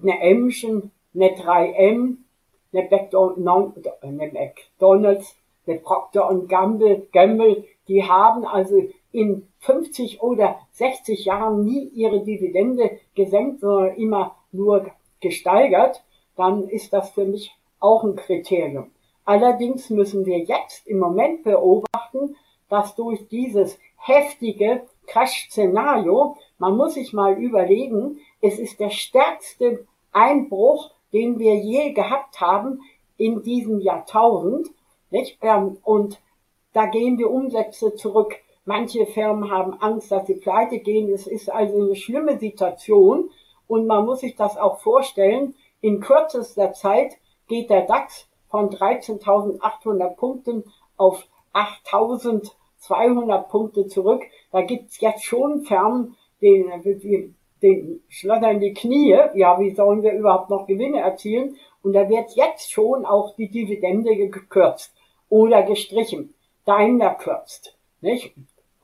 eine Emschen, eine 3M, eine McDonalds, eine Procter Gamble, Gamble, die haben also in 50 oder 60 Jahren nie ihre Dividende gesenkt, sondern immer nur gesteigert, dann ist das für mich auch ein Kriterium. Allerdings müssen wir jetzt im Moment beobachten, dass durch dieses heftige Crash-Szenario, man muss sich mal überlegen, es ist der stärkste Einbruch, den wir je gehabt haben in diesem Jahrtausend. Nicht? Ähm, und da gehen die Umsätze zurück. Manche Firmen haben Angst, dass sie pleite gehen. Es ist also eine schlimme Situation. Und man muss sich das auch vorstellen. In kürzester Zeit geht der DAX von 13.800 Punkten auf 8.200 Punkte zurück. Da gibt's jetzt schon Firmen, denen, denen, schlottern die Knie. Ja, wie sollen wir überhaupt noch Gewinne erzielen? Und da wird jetzt schon auch die Dividende gekürzt oder gestrichen. Daimler kürzt, nicht?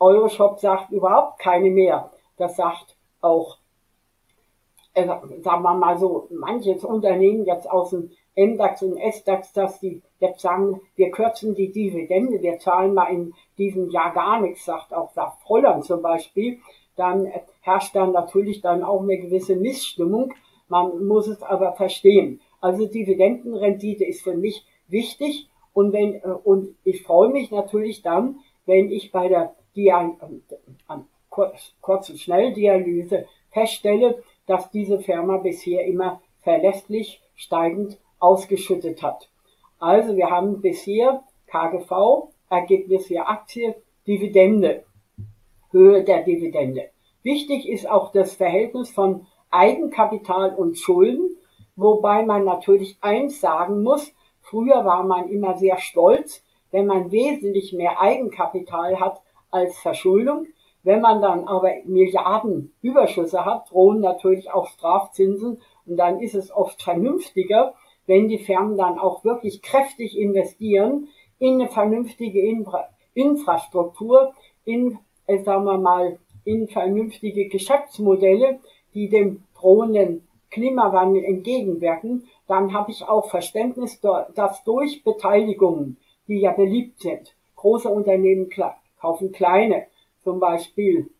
Euroshop sagt überhaupt keine mehr. Das sagt auch, äh, sagen wir mal so, manches Unternehmen jetzt aus dem MDAX und SDAX, dass die jetzt sagen, wir kürzen die Dividende, wir zahlen mal in diesem Jahr gar nichts, sagt auch sagt Holland zum Beispiel, dann herrscht dann natürlich dann auch eine gewisse Missstimmung. Man muss es aber verstehen. Also Dividendenrendite ist für mich wichtig und wenn, äh, und ich freue mich natürlich dann, wenn ich bei der Dial äh, kurz, und schnell Dialyse feststelle, dass diese Firma bisher immer verlässlich steigend ausgeschüttet hat. Also wir haben bisher KGV, Ergebnis für Aktie, Dividende, Höhe der Dividende. Wichtig ist auch das Verhältnis von Eigenkapital und Schulden, wobei man natürlich eins sagen muss, früher war man immer sehr stolz, wenn man wesentlich mehr Eigenkapital hat als Verschuldung. Wenn man dann aber Milliarden Überschüsse hat, drohen natürlich auch Strafzinsen und dann ist es oft vernünftiger, wenn die Firmen dann auch wirklich kräftig investieren in eine vernünftige Infra Infrastruktur, in, äh, sagen wir mal, in vernünftige Geschäftsmodelle, die dem drohenden Klimawandel entgegenwirken, dann habe ich auch Verständnis, dass durch Beteiligungen, die ja beliebt sind, große Unternehmen kaufen kleine, zum Beispiel.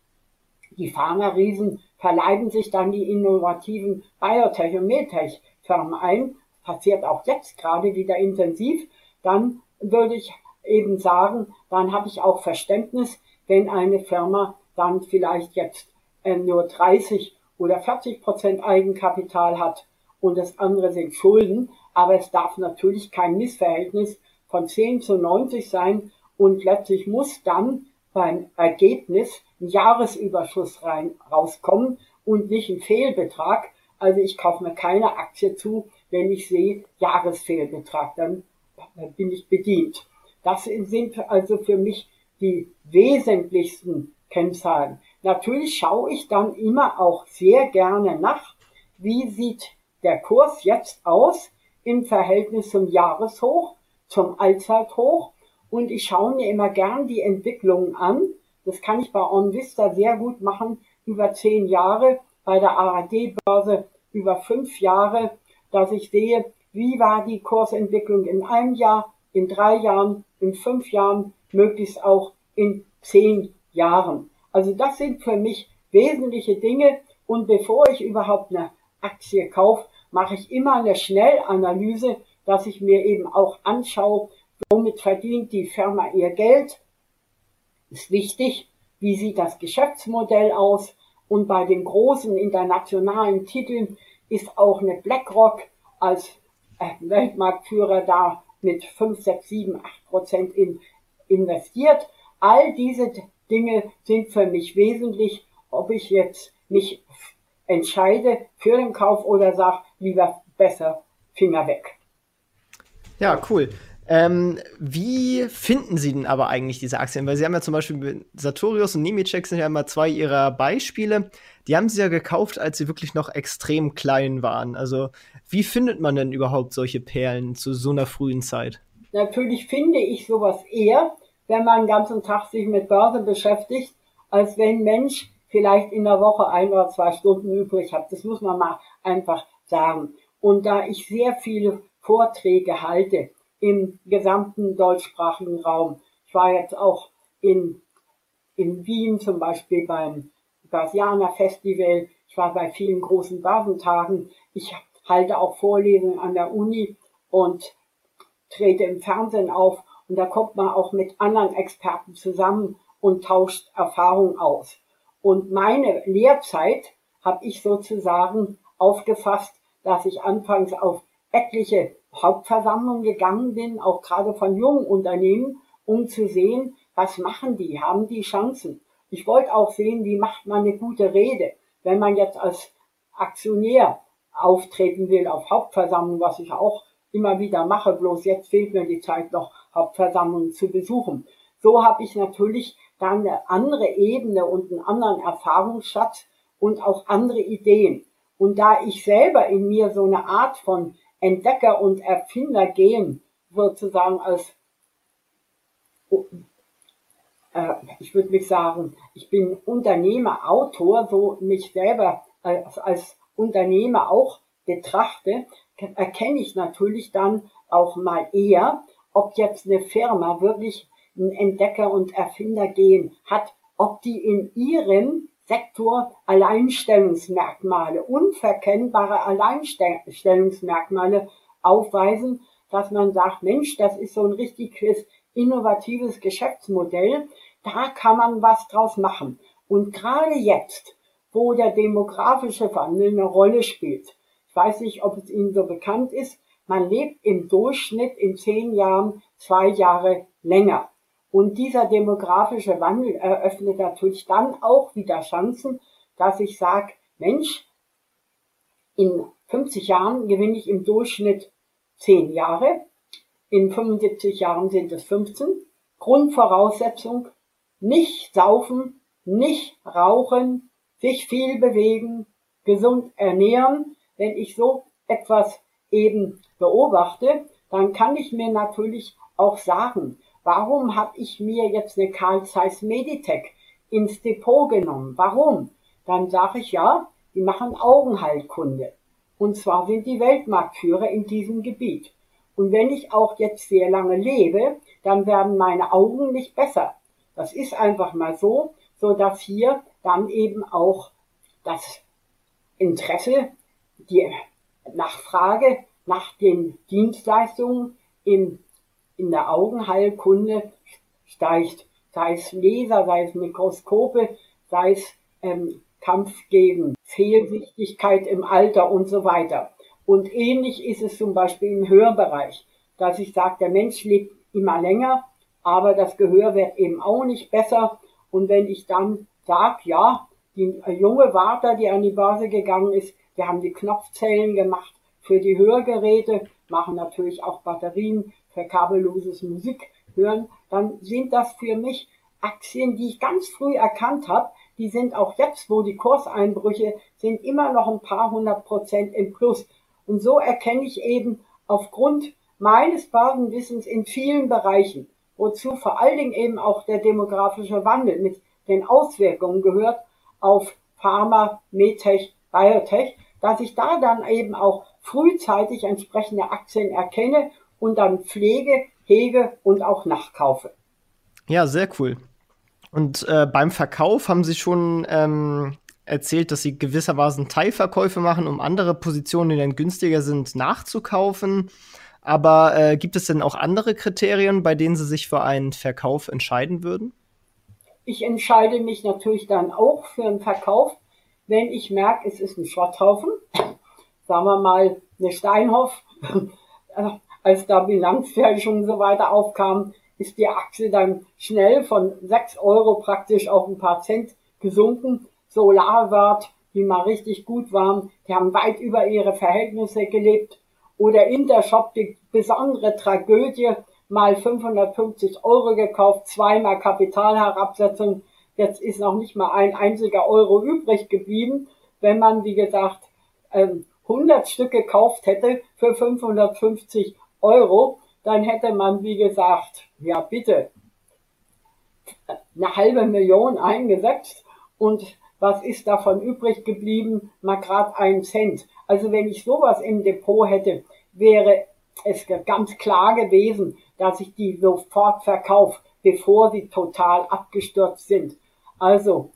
Die Pharma-Riesen verleihen sich dann die innovativen Biotech- und Medtech-Firmen ein. Passiert auch jetzt gerade wieder intensiv, dann würde ich eben sagen, dann habe ich auch Verständnis, wenn eine Firma dann vielleicht jetzt äh, nur 30 oder 40 Prozent Eigenkapital hat und das andere sind Schulden, aber es darf natürlich kein Missverhältnis von 10 zu 90 sein und letztlich muss dann beim Ergebnis ein Jahresüberschuss rein, rauskommen und nicht ein Fehlbetrag. Also ich kaufe mir keine Aktie zu, wenn ich sehe Jahresfehlbetrag, dann bin ich bedient. Das sind also für mich die wesentlichsten Kennzahlen. Natürlich schaue ich dann immer auch sehr gerne nach, wie sieht der Kurs jetzt aus im Verhältnis zum Jahreshoch, zum Allzeithoch und ich schaue mir immer gern die Entwicklungen an. Das kann ich bei OnVista sehr gut machen über zehn Jahre, bei der ARD-Börse über fünf Jahre dass ich sehe, wie war die Kursentwicklung in einem Jahr, in drei Jahren, in fünf Jahren, möglichst auch in zehn Jahren. Also das sind für mich wesentliche Dinge und bevor ich überhaupt eine Aktie kaufe, mache ich immer eine Schnellanalyse, dass ich mir eben auch anschaue, womit verdient die Firma ihr Geld. Ist wichtig, wie sieht das Geschäftsmodell aus und bei den großen internationalen Titeln ist auch eine BlackRock als äh, Weltmarktführer da mit 5, 6, 7, 8 Prozent in, investiert. All diese Dinge sind für mich wesentlich, ob ich jetzt mich entscheide für den Kauf oder sage, lieber besser Finger weg. Ja, cool. Ähm, wie finden Sie denn aber eigentlich diese Aktien? Weil Sie haben ja zum Beispiel Sartorius und Nemetschek sind ja immer zwei Ihrer Beispiele. Die haben Sie ja gekauft, als sie wirklich noch extrem klein waren. Also wie findet man denn überhaupt solche Perlen zu so einer frühen Zeit? Natürlich finde ich sowas eher, wenn man den ganzen Tag sich mit Börse beschäftigt, als wenn Mensch vielleicht in der Woche ein oder zwei Stunden übrig hat. Das muss man mal einfach sagen. Und da ich sehr viele Vorträge halte, im gesamten deutschsprachigen Raum. Ich war jetzt auch in, in Wien zum Beispiel beim Basianer Festival. Ich war bei vielen großen Basentagen. Ich halte auch Vorlesungen an der Uni und trete im Fernsehen auf. Und da kommt man auch mit anderen Experten zusammen und tauscht Erfahrung aus. Und meine Lehrzeit habe ich sozusagen aufgefasst, dass ich anfangs auf etliche Hauptversammlung gegangen bin, auch gerade von jungen Unternehmen, um zu sehen, was machen die, haben die Chancen. Ich wollte auch sehen, wie macht man eine gute Rede, wenn man jetzt als Aktionär auftreten will auf Hauptversammlung, was ich auch immer wieder mache, bloß jetzt fehlt mir die Zeit noch, Hauptversammlungen zu besuchen. So habe ich natürlich dann eine andere Ebene und einen anderen Erfahrungsschatz und auch andere Ideen. Und da ich selber in mir so eine Art von Entdecker und Erfinder gehen, sozusagen als, äh, ich würde mich sagen, ich bin Unternehmer, Autor, so mich selber als, als Unternehmer auch betrachte, erkenne ich natürlich dann auch mal eher, ob jetzt eine Firma wirklich ein Entdecker und Erfinder gehen hat, ob die in ihrem Sektor Alleinstellungsmerkmale, unverkennbare Alleinstellungsmerkmale aufweisen, dass man sagt, Mensch, das ist so ein richtiges innovatives Geschäftsmodell, da kann man was draus machen. Und gerade jetzt, wo der demografische Wandel eine Rolle spielt, ich weiß nicht, ob es Ihnen so bekannt ist, man lebt im Durchschnitt in zehn Jahren zwei Jahre länger. Und dieser demografische Wandel eröffnet natürlich dann auch wieder Chancen, dass ich sage, Mensch, in 50 Jahren gewinne ich im Durchschnitt 10 Jahre, in 75 Jahren sind es 15. Grundvoraussetzung, nicht saufen, nicht rauchen, sich viel bewegen, gesund ernähren. Wenn ich so etwas eben beobachte, dann kann ich mir natürlich auch sagen, Warum habe ich mir jetzt eine Carl Zeiss Meditech ins Depot genommen? Warum? Dann sage ich ja, die machen Augenheilkunde. Und zwar sind die Weltmarktführer in diesem Gebiet. Und wenn ich auch jetzt sehr lange lebe, dann werden meine Augen nicht besser. Das ist einfach mal so, so dass hier dann eben auch das Interesse, die Nachfrage nach den Dienstleistungen im in der Augenheilkunde steigt, sei es Laser, sei es Mikroskope, sei es ähm, Kampf gegen Fehlsichtigkeit im Alter und so weiter. Und ähnlich ist es zum Beispiel im Hörbereich, dass ich sage, der Mensch lebt immer länger, aber das Gehör wird eben auch nicht besser. Und wenn ich dann sage, ja, die junge Warter, die an die Börse gegangen ist, die haben die Knopfzellen gemacht für die Hörgeräte, machen natürlich auch Batterien für kabelloses Musik hören, dann sind das für mich Aktien, die ich ganz früh erkannt habe. Die sind auch jetzt, wo die Kurseinbrüche sind, immer noch ein paar hundert Prozent im Plus. Und so erkenne ich eben aufgrund meines Basenwissens in vielen Bereichen, wozu vor allen Dingen eben auch der demografische Wandel mit den Auswirkungen gehört auf Pharma, Medtech, Biotech, dass ich da dann eben auch frühzeitig entsprechende Aktien erkenne und dann pflege, hege und auch nachkaufe. Ja, sehr cool. Und äh, beim Verkauf haben Sie schon ähm, erzählt, dass Sie gewissermaßen Teilverkäufe machen, um andere Positionen, die dann günstiger sind, nachzukaufen. Aber äh, gibt es denn auch andere Kriterien, bei denen Sie sich für einen Verkauf entscheiden würden? Ich entscheide mich natürlich dann auch für einen Verkauf, wenn ich merke, es ist ein Schrotthaufen. Sagen wir mal eine Steinhoff. Als da Bilanzfälschung und so weiter aufkam, ist die Aktie dann schnell von 6 Euro praktisch auf ein paar Cent gesunken. Solarwert, die mal richtig gut waren, die haben weit über ihre Verhältnisse gelebt. Oder Intershop, die besondere Tragödie, mal 550 Euro gekauft, zweimal Kapitalherabsetzung. Jetzt ist noch nicht mal ein einziger Euro übrig geblieben. Wenn man, wie gesagt, 100 ähm, Stück gekauft hätte für 550 Euro, dann hätte man, wie gesagt, ja bitte, eine halbe Million eingesetzt und was ist davon übrig geblieben? Mal grad ein Cent. Also wenn ich sowas im Depot hätte, wäre es ganz klar gewesen, dass ich die sofort verkaufe, bevor sie total abgestürzt sind. Also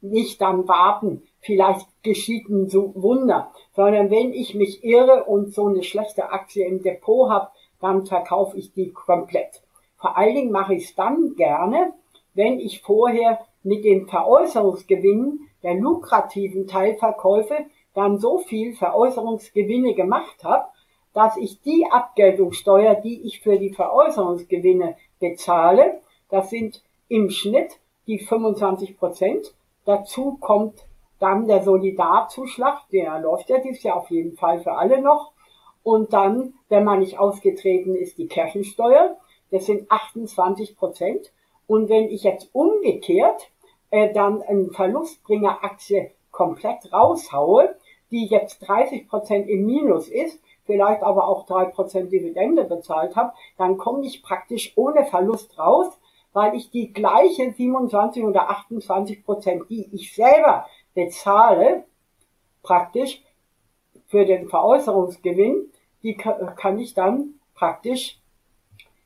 nicht dann warten, vielleicht geschieht ein Wunder, sondern wenn ich mich irre und so eine schlechte Aktie im Depot habe, dann verkaufe ich die komplett. Vor allen Dingen mache ich es dann gerne, wenn ich vorher mit den Veräußerungsgewinnen der lukrativen Teilverkäufe dann so viel Veräußerungsgewinne gemacht habe, dass ich die Abgeltungssteuer, die ich für die Veräußerungsgewinne bezahle, das sind im Schnitt die 25 Prozent. Dazu kommt dann der Solidarzuschlag, der läuft ja dieses Jahr auf jeden Fall für alle noch. Und dann, wenn man nicht ausgetreten ist, die Kirchensteuer. Das sind 28 Prozent. Und wenn ich jetzt umgekehrt äh, dann eine Verlustbringeraktie komplett raushaue, die jetzt 30 Prozent im Minus ist, vielleicht aber auch drei Prozent Dividende bezahlt habe, dann komme ich praktisch ohne Verlust raus, weil ich die gleiche 27 oder 28 Prozent, die ich selber bezahle, praktisch für den Veräußerungsgewinn, die kann ich dann praktisch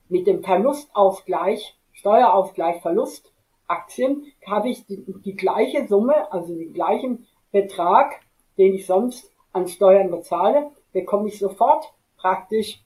mit dem Verlustausgleich, Steuerausgleich Verlust Aktien, habe ich die, die gleiche Summe, also den gleichen Betrag, den ich sonst an Steuern bezahle, bekomme ich sofort praktisch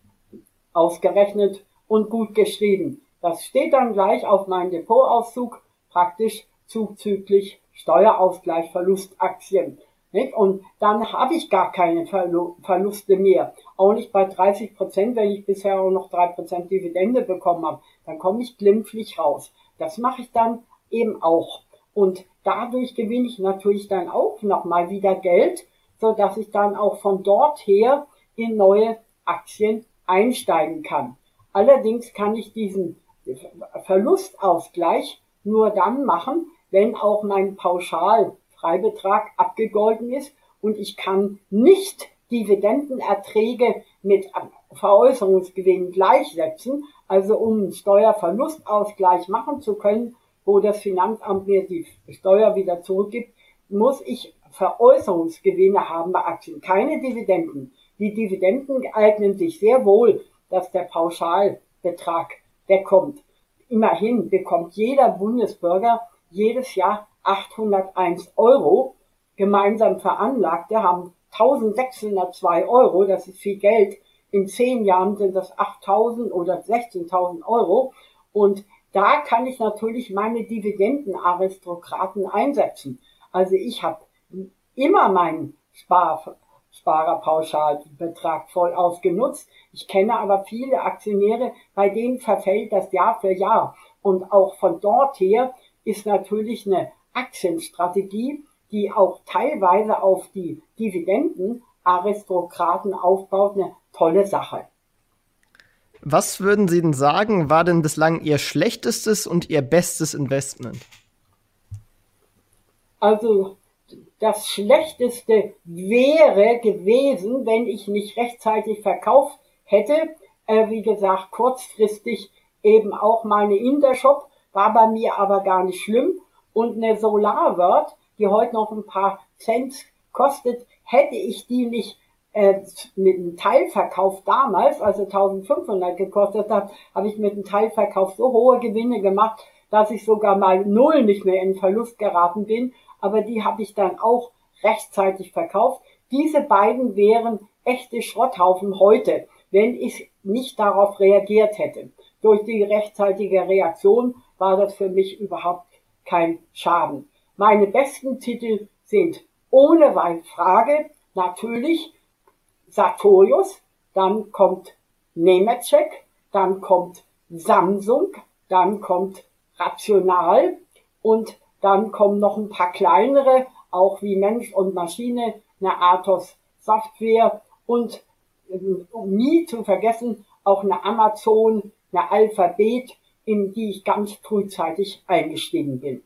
ausgerechnet und gut geschrieben. Das steht dann gleich auf meinem Depotauszug praktisch zuzüglich Steuerausgleich Verlustaktien. Nicht? Und dann habe ich gar keine Verluste mehr. Auch nicht bei 30 Prozent, wenn ich bisher auch noch drei Prozent Dividende bekommen habe. Dann komme ich glimpflich raus. Das mache ich dann eben auch. Und dadurch gewinne ich natürlich dann auch nochmal wieder Geld, so dass ich dann auch von dort her in neue Aktien einsteigen kann. Allerdings kann ich diesen Verlustausgleich nur dann machen, wenn auch mein Pauschal Freibetrag abgegolten ist und ich kann nicht Dividendenerträge mit Veräußerungsgewinn gleichsetzen, also um einen Steuerverlustausgleich machen zu können, wo das Finanzamt mir die Steuer wieder zurückgibt, muss ich Veräußerungsgewinne haben bei Aktien, keine Dividenden. Die Dividenden eignen sich sehr wohl, dass der Pauschalbetrag wegkommt. Immerhin bekommt jeder Bundesbürger jedes Jahr 801 Euro gemeinsam veranlagte haben 1602 Euro, das ist viel Geld. In zehn Jahren sind das 8000 oder 16.000 Euro. Und da kann ich natürlich meine Dividendenaristokraten einsetzen. Also ich habe immer meinen Spar, Sparerpauschalbetrag voll ausgenutzt. Ich kenne aber viele Aktionäre, bei denen verfällt das Jahr für Jahr. Und auch von dort her ist natürlich eine Aktienstrategie, die auch teilweise auf die Dividendenaristokraten aufbaut, eine tolle Sache. Was würden Sie denn sagen, war denn bislang Ihr schlechtestes und Ihr bestes Investment? Also das Schlechteste wäre gewesen, wenn ich nicht rechtzeitig verkauft hätte. Äh, wie gesagt, kurzfristig eben auch meine Intershop, war bei mir aber gar nicht schlimm und eine Solarword, die heute noch ein paar Cent kostet, hätte ich die nicht äh, mit einem Teilverkauf damals, also 1500 gekostet hat, habe ich mit einem Teilverkauf so hohe Gewinne gemacht, dass ich sogar mal null nicht mehr in Verlust geraten bin. Aber die habe ich dann auch rechtzeitig verkauft. Diese beiden wären echte Schrotthaufen heute, wenn ich nicht darauf reagiert hätte. Durch die rechtzeitige Reaktion war das für mich überhaupt kein Schaden. Meine besten Titel sind ohne Frage natürlich Sartorius, dann kommt Nemetschek, dann kommt Samsung, dann kommt Rational und dann kommen noch ein paar kleinere, auch wie Mensch und Maschine, eine Athos Software und um nie zu vergessen auch eine Amazon, eine Alphabet, in die ich ganz frühzeitig eingestiegen bin.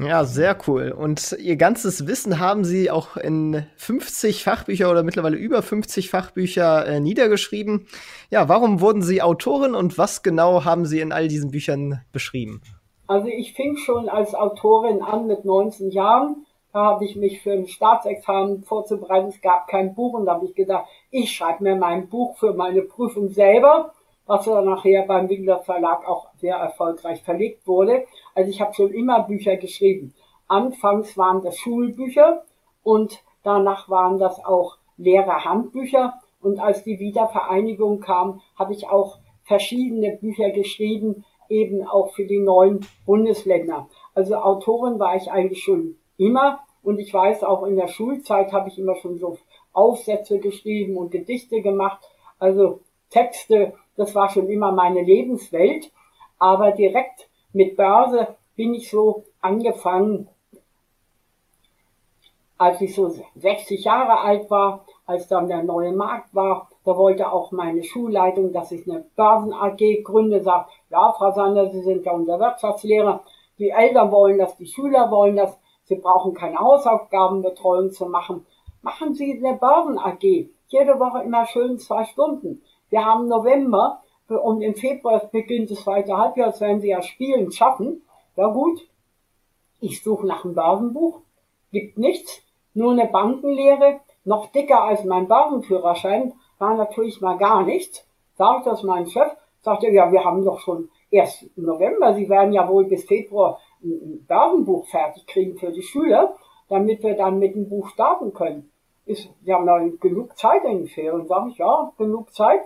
Ja, sehr cool. Und Ihr ganzes Wissen haben Sie auch in 50 Fachbücher oder mittlerweile über 50 Fachbücher äh, niedergeschrieben. Ja, warum wurden Sie Autorin und was genau haben Sie in all diesen Büchern beschrieben? Also ich fing schon als Autorin an mit 19 Jahren. Da habe ich mich für ein Staatsexamen vorzubereiten. Es gab kein Buch und da habe ich gedacht, ich schreibe mir mein Buch für meine Prüfung selber was dann nachher beim Winkler Verlag auch sehr erfolgreich verlegt wurde. Also ich habe schon immer Bücher geschrieben. Anfangs waren das Schulbücher und danach waren das auch Lehrerhandbücher. Und als die Wiedervereinigung kam, habe ich auch verschiedene Bücher geschrieben, eben auch für die neuen Bundesländer. Also Autorin war ich eigentlich schon immer und ich weiß auch in der Schulzeit habe ich immer schon so Aufsätze geschrieben und Gedichte gemacht. Also Texte, das war schon immer meine Lebenswelt. Aber direkt mit Börse bin ich so angefangen, als ich so 60 Jahre alt war, als dann der neue Markt war, da wollte auch meine Schulleitung, dass ich eine Börsen AG gründe, sagt, ja, Frau Sander, Sie sind ja unser Wirtschaftslehrer, die Eltern wollen das, die Schüler wollen das, Sie brauchen keine Hausaufgabenbetreuung zu machen. Machen Sie eine Börsen AG, jede Woche immer schön zwei Stunden. Wir haben November und im Februar beginnt das zweite Halbjahr, das werden Sie ja spielen schaffen. Ja gut, ich suche nach einem Börsenbuch, gibt nichts, nur eine Bankenlehre, noch dicker als mein Börsenführerschein, war natürlich mal gar nichts. Sag ich das meinem Chef, sagte, ja, wir haben doch schon erst November, Sie werden ja wohl bis Februar ein Börsenbuch fertig kriegen für die Schüler, damit wir dann mit dem Buch starten können. Ist, wir haben noch genug Zeit in den Ferien. Sag ich, ja, genug Zeit.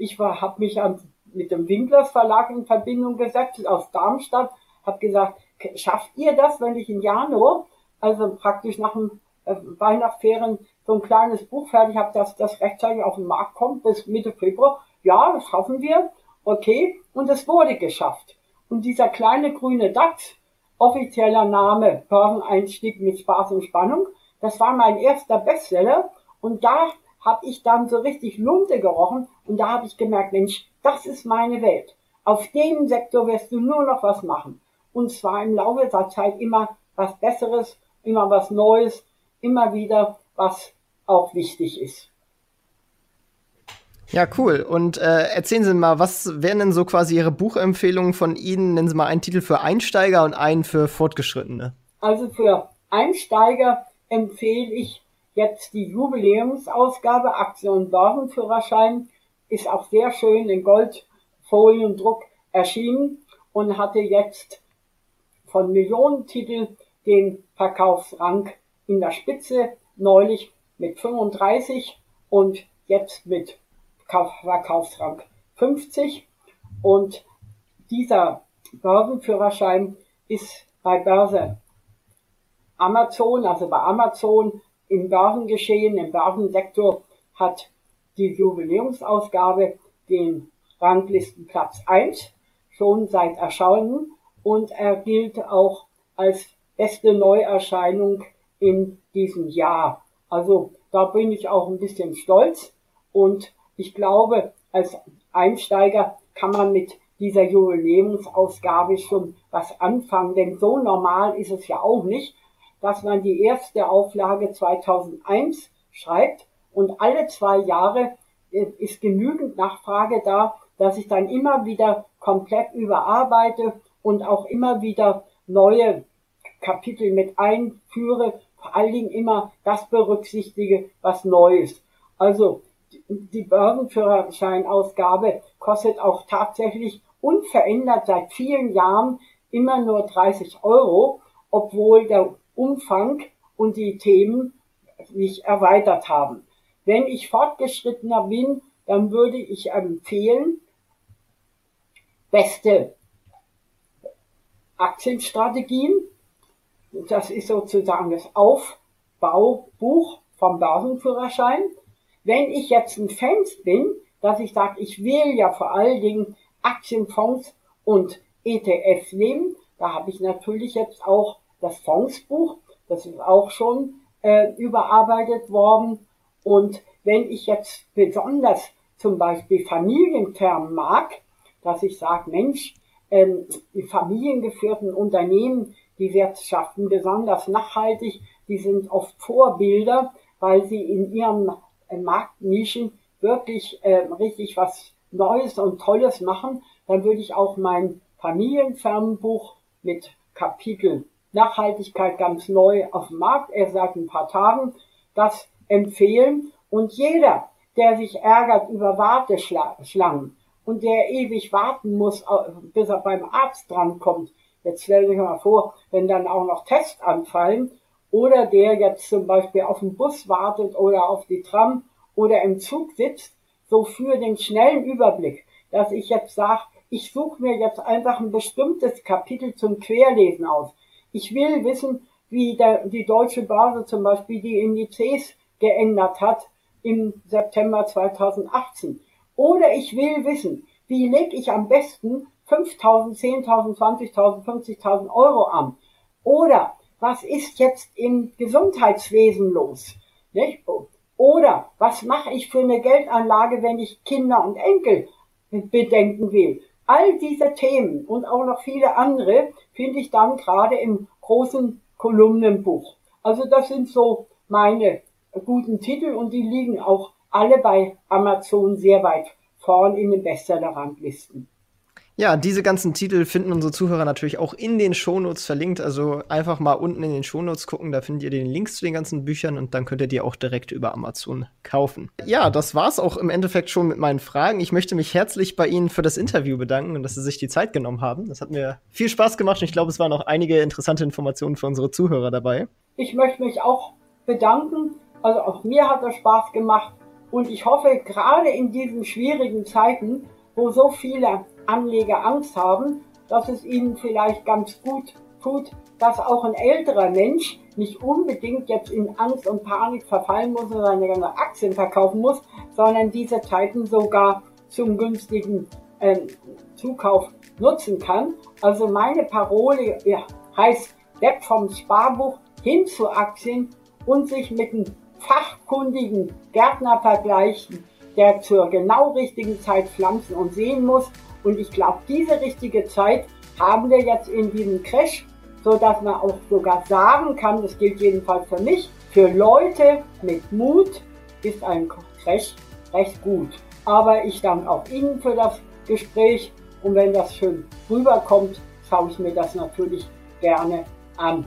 Ich habe mich an, mit dem Winklers Verlag in Verbindung gesetzt aus Darmstadt, habe gesagt, schafft ihr das, wenn ich im Januar, also praktisch nach dem äh, Weihnachtsferien, so ein kleines Buch fertig habe, dass das rechtzeitig auf den Markt kommt bis Mitte Februar? Ja, das schaffen wir. Okay. Und es wurde geschafft. Und dieser kleine grüne Dachs, offizieller Name Börseneinstieg mit Spaß und Spannung, das war mein erster Bestseller. Und da habe ich dann so richtig Lunte gerochen und da habe ich gemerkt, Mensch, das ist meine Welt. Auf dem Sektor wirst du nur noch was machen. Und zwar im Laufe der Zeit immer was Besseres, immer was Neues, immer wieder was auch wichtig ist. Ja, cool. Und äh, erzählen Sie mal, was wären denn so quasi Ihre Buchempfehlungen von Ihnen? Nennen Sie mal einen Titel für Einsteiger und einen für Fortgeschrittene. Also für Einsteiger empfehle ich jetzt die Jubiläumsausgabe Aktion Börsenführerschein. Ist auch sehr schön in Goldfoliendruck erschienen und hatte jetzt von Millionentitel den Verkaufsrang in der Spitze neulich mit 35 und jetzt mit Verkaufsrang 50. Und dieser Börsenführerschein ist bei Börse Amazon, also bei Amazon im Börsengeschehen, im Börsensektor hat die Jubiläumsausgabe den Ranglistenplatz 1 schon seit Erscheinen und er gilt auch als beste Neuerscheinung in diesem Jahr. Also da bin ich auch ein bisschen stolz und ich glaube, als Einsteiger kann man mit dieser Jubiläumsausgabe schon was anfangen, denn so normal ist es ja auch nicht, dass man die erste Auflage 2001 schreibt und alle zwei Jahre äh, ist genügend Nachfrage da, dass ich dann immer wieder komplett überarbeite und auch immer wieder neue Kapitel mit einführe, vor allen Dingen immer das berücksichtige, was neu ist. Also die Börsenführerscheinausgabe kostet auch tatsächlich unverändert seit vielen Jahren immer nur 30 Euro, obwohl der Umfang und die Themen sich erweitert haben. Wenn ich fortgeschrittener bin, dann würde ich empfehlen, beste Aktienstrategien. Das ist sozusagen das Aufbaubuch vom Börsenführerschein. Wenn ich jetzt ein Fan bin, dass ich sage, ich will ja vor allen Dingen Aktienfonds und ETFs nehmen, da habe ich natürlich jetzt auch das Fondsbuch, das ist auch schon äh, überarbeitet worden. Und wenn ich jetzt besonders zum Beispiel Familienterm mag, dass ich sage, Mensch, ähm, die familiengeführten Unternehmen, die wirtschaften besonders nachhaltig, die sind oft Vorbilder, weil sie in ihren äh, Marktnischen wirklich äh, richtig was Neues und Tolles machen, dann würde ich auch mein Familienfernbuch mit Kapitel Nachhaltigkeit ganz neu auf dem Markt, erst seit ein paar Tagen, das empfehlen. Und jeder, der sich ärgert über Warteschlangen und der ewig warten muss, bis er beim Arzt drankommt, jetzt stell dir mal vor, wenn dann auch noch Tests anfallen, oder der jetzt zum Beispiel auf den Bus wartet oder auf die Tram oder im Zug sitzt, so für den schnellen Überblick, dass ich jetzt sage, ich suche mir jetzt einfach ein bestimmtes Kapitel zum Querlesen aus. Ich will wissen, wie der, die deutsche Börse zum Beispiel die Indizes geändert hat im September 2018. Oder ich will wissen, wie lege ich am besten 5.000, 10.000, 20.000, 50.000 Euro an? Oder was ist jetzt im Gesundheitswesen los? Nicht? Oder was mache ich für eine Geldanlage, wenn ich Kinder und Enkel bedenken will? All diese Themen und auch noch viele andere finde ich dann gerade im großen Kolumnenbuch. Also das sind so meine guten Titel und die liegen auch alle bei Amazon sehr weit vorn in den Bestseller-Ranglisten. Ja, diese ganzen Titel finden unsere Zuhörer natürlich auch in den Shownotes verlinkt. Also einfach mal unten in den Shownotes gucken, da findet ihr den Links zu den ganzen Büchern und dann könnt ihr die auch direkt über Amazon kaufen. Ja, das war's auch im Endeffekt schon mit meinen Fragen. Ich möchte mich herzlich bei Ihnen für das Interview bedanken und dass Sie sich die Zeit genommen haben. Das hat mir viel Spaß gemacht und ich glaube, es waren auch einige interessante Informationen für unsere Zuhörer dabei. Ich möchte mich auch bedanken. Also auch mir hat es Spaß gemacht und ich hoffe, gerade in diesen schwierigen Zeiten, wo so viele Anleger Angst haben, dass es ihnen vielleicht ganz gut tut, dass auch ein älterer Mensch nicht unbedingt jetzt in Angst und Panik verfallen muss und seine Aktien verkaufen muss, sondern diese Zeiten sogar zum günstigen äh, Zukauf nutzen kann. Also meine Parole ja, heißt weg vom Sparbuch hin zu Aktien und sich mit einem fachkundigen Gärtner vergleichen, der zur genau richtigen Zeit pflanzen und sehen muss und ich glaube, diese richtige Zeit haben wir jetzt in diesem Crash, so dass man auch sogar sagen kann, das gilt jedenfalls für mich, für Leute mit Mut ist ein Crash recht gut. Aber ich danke auch Ihnen für das Gespräch und wenn das schön rüberkommt, schaue ich mir das natürlich gerne an.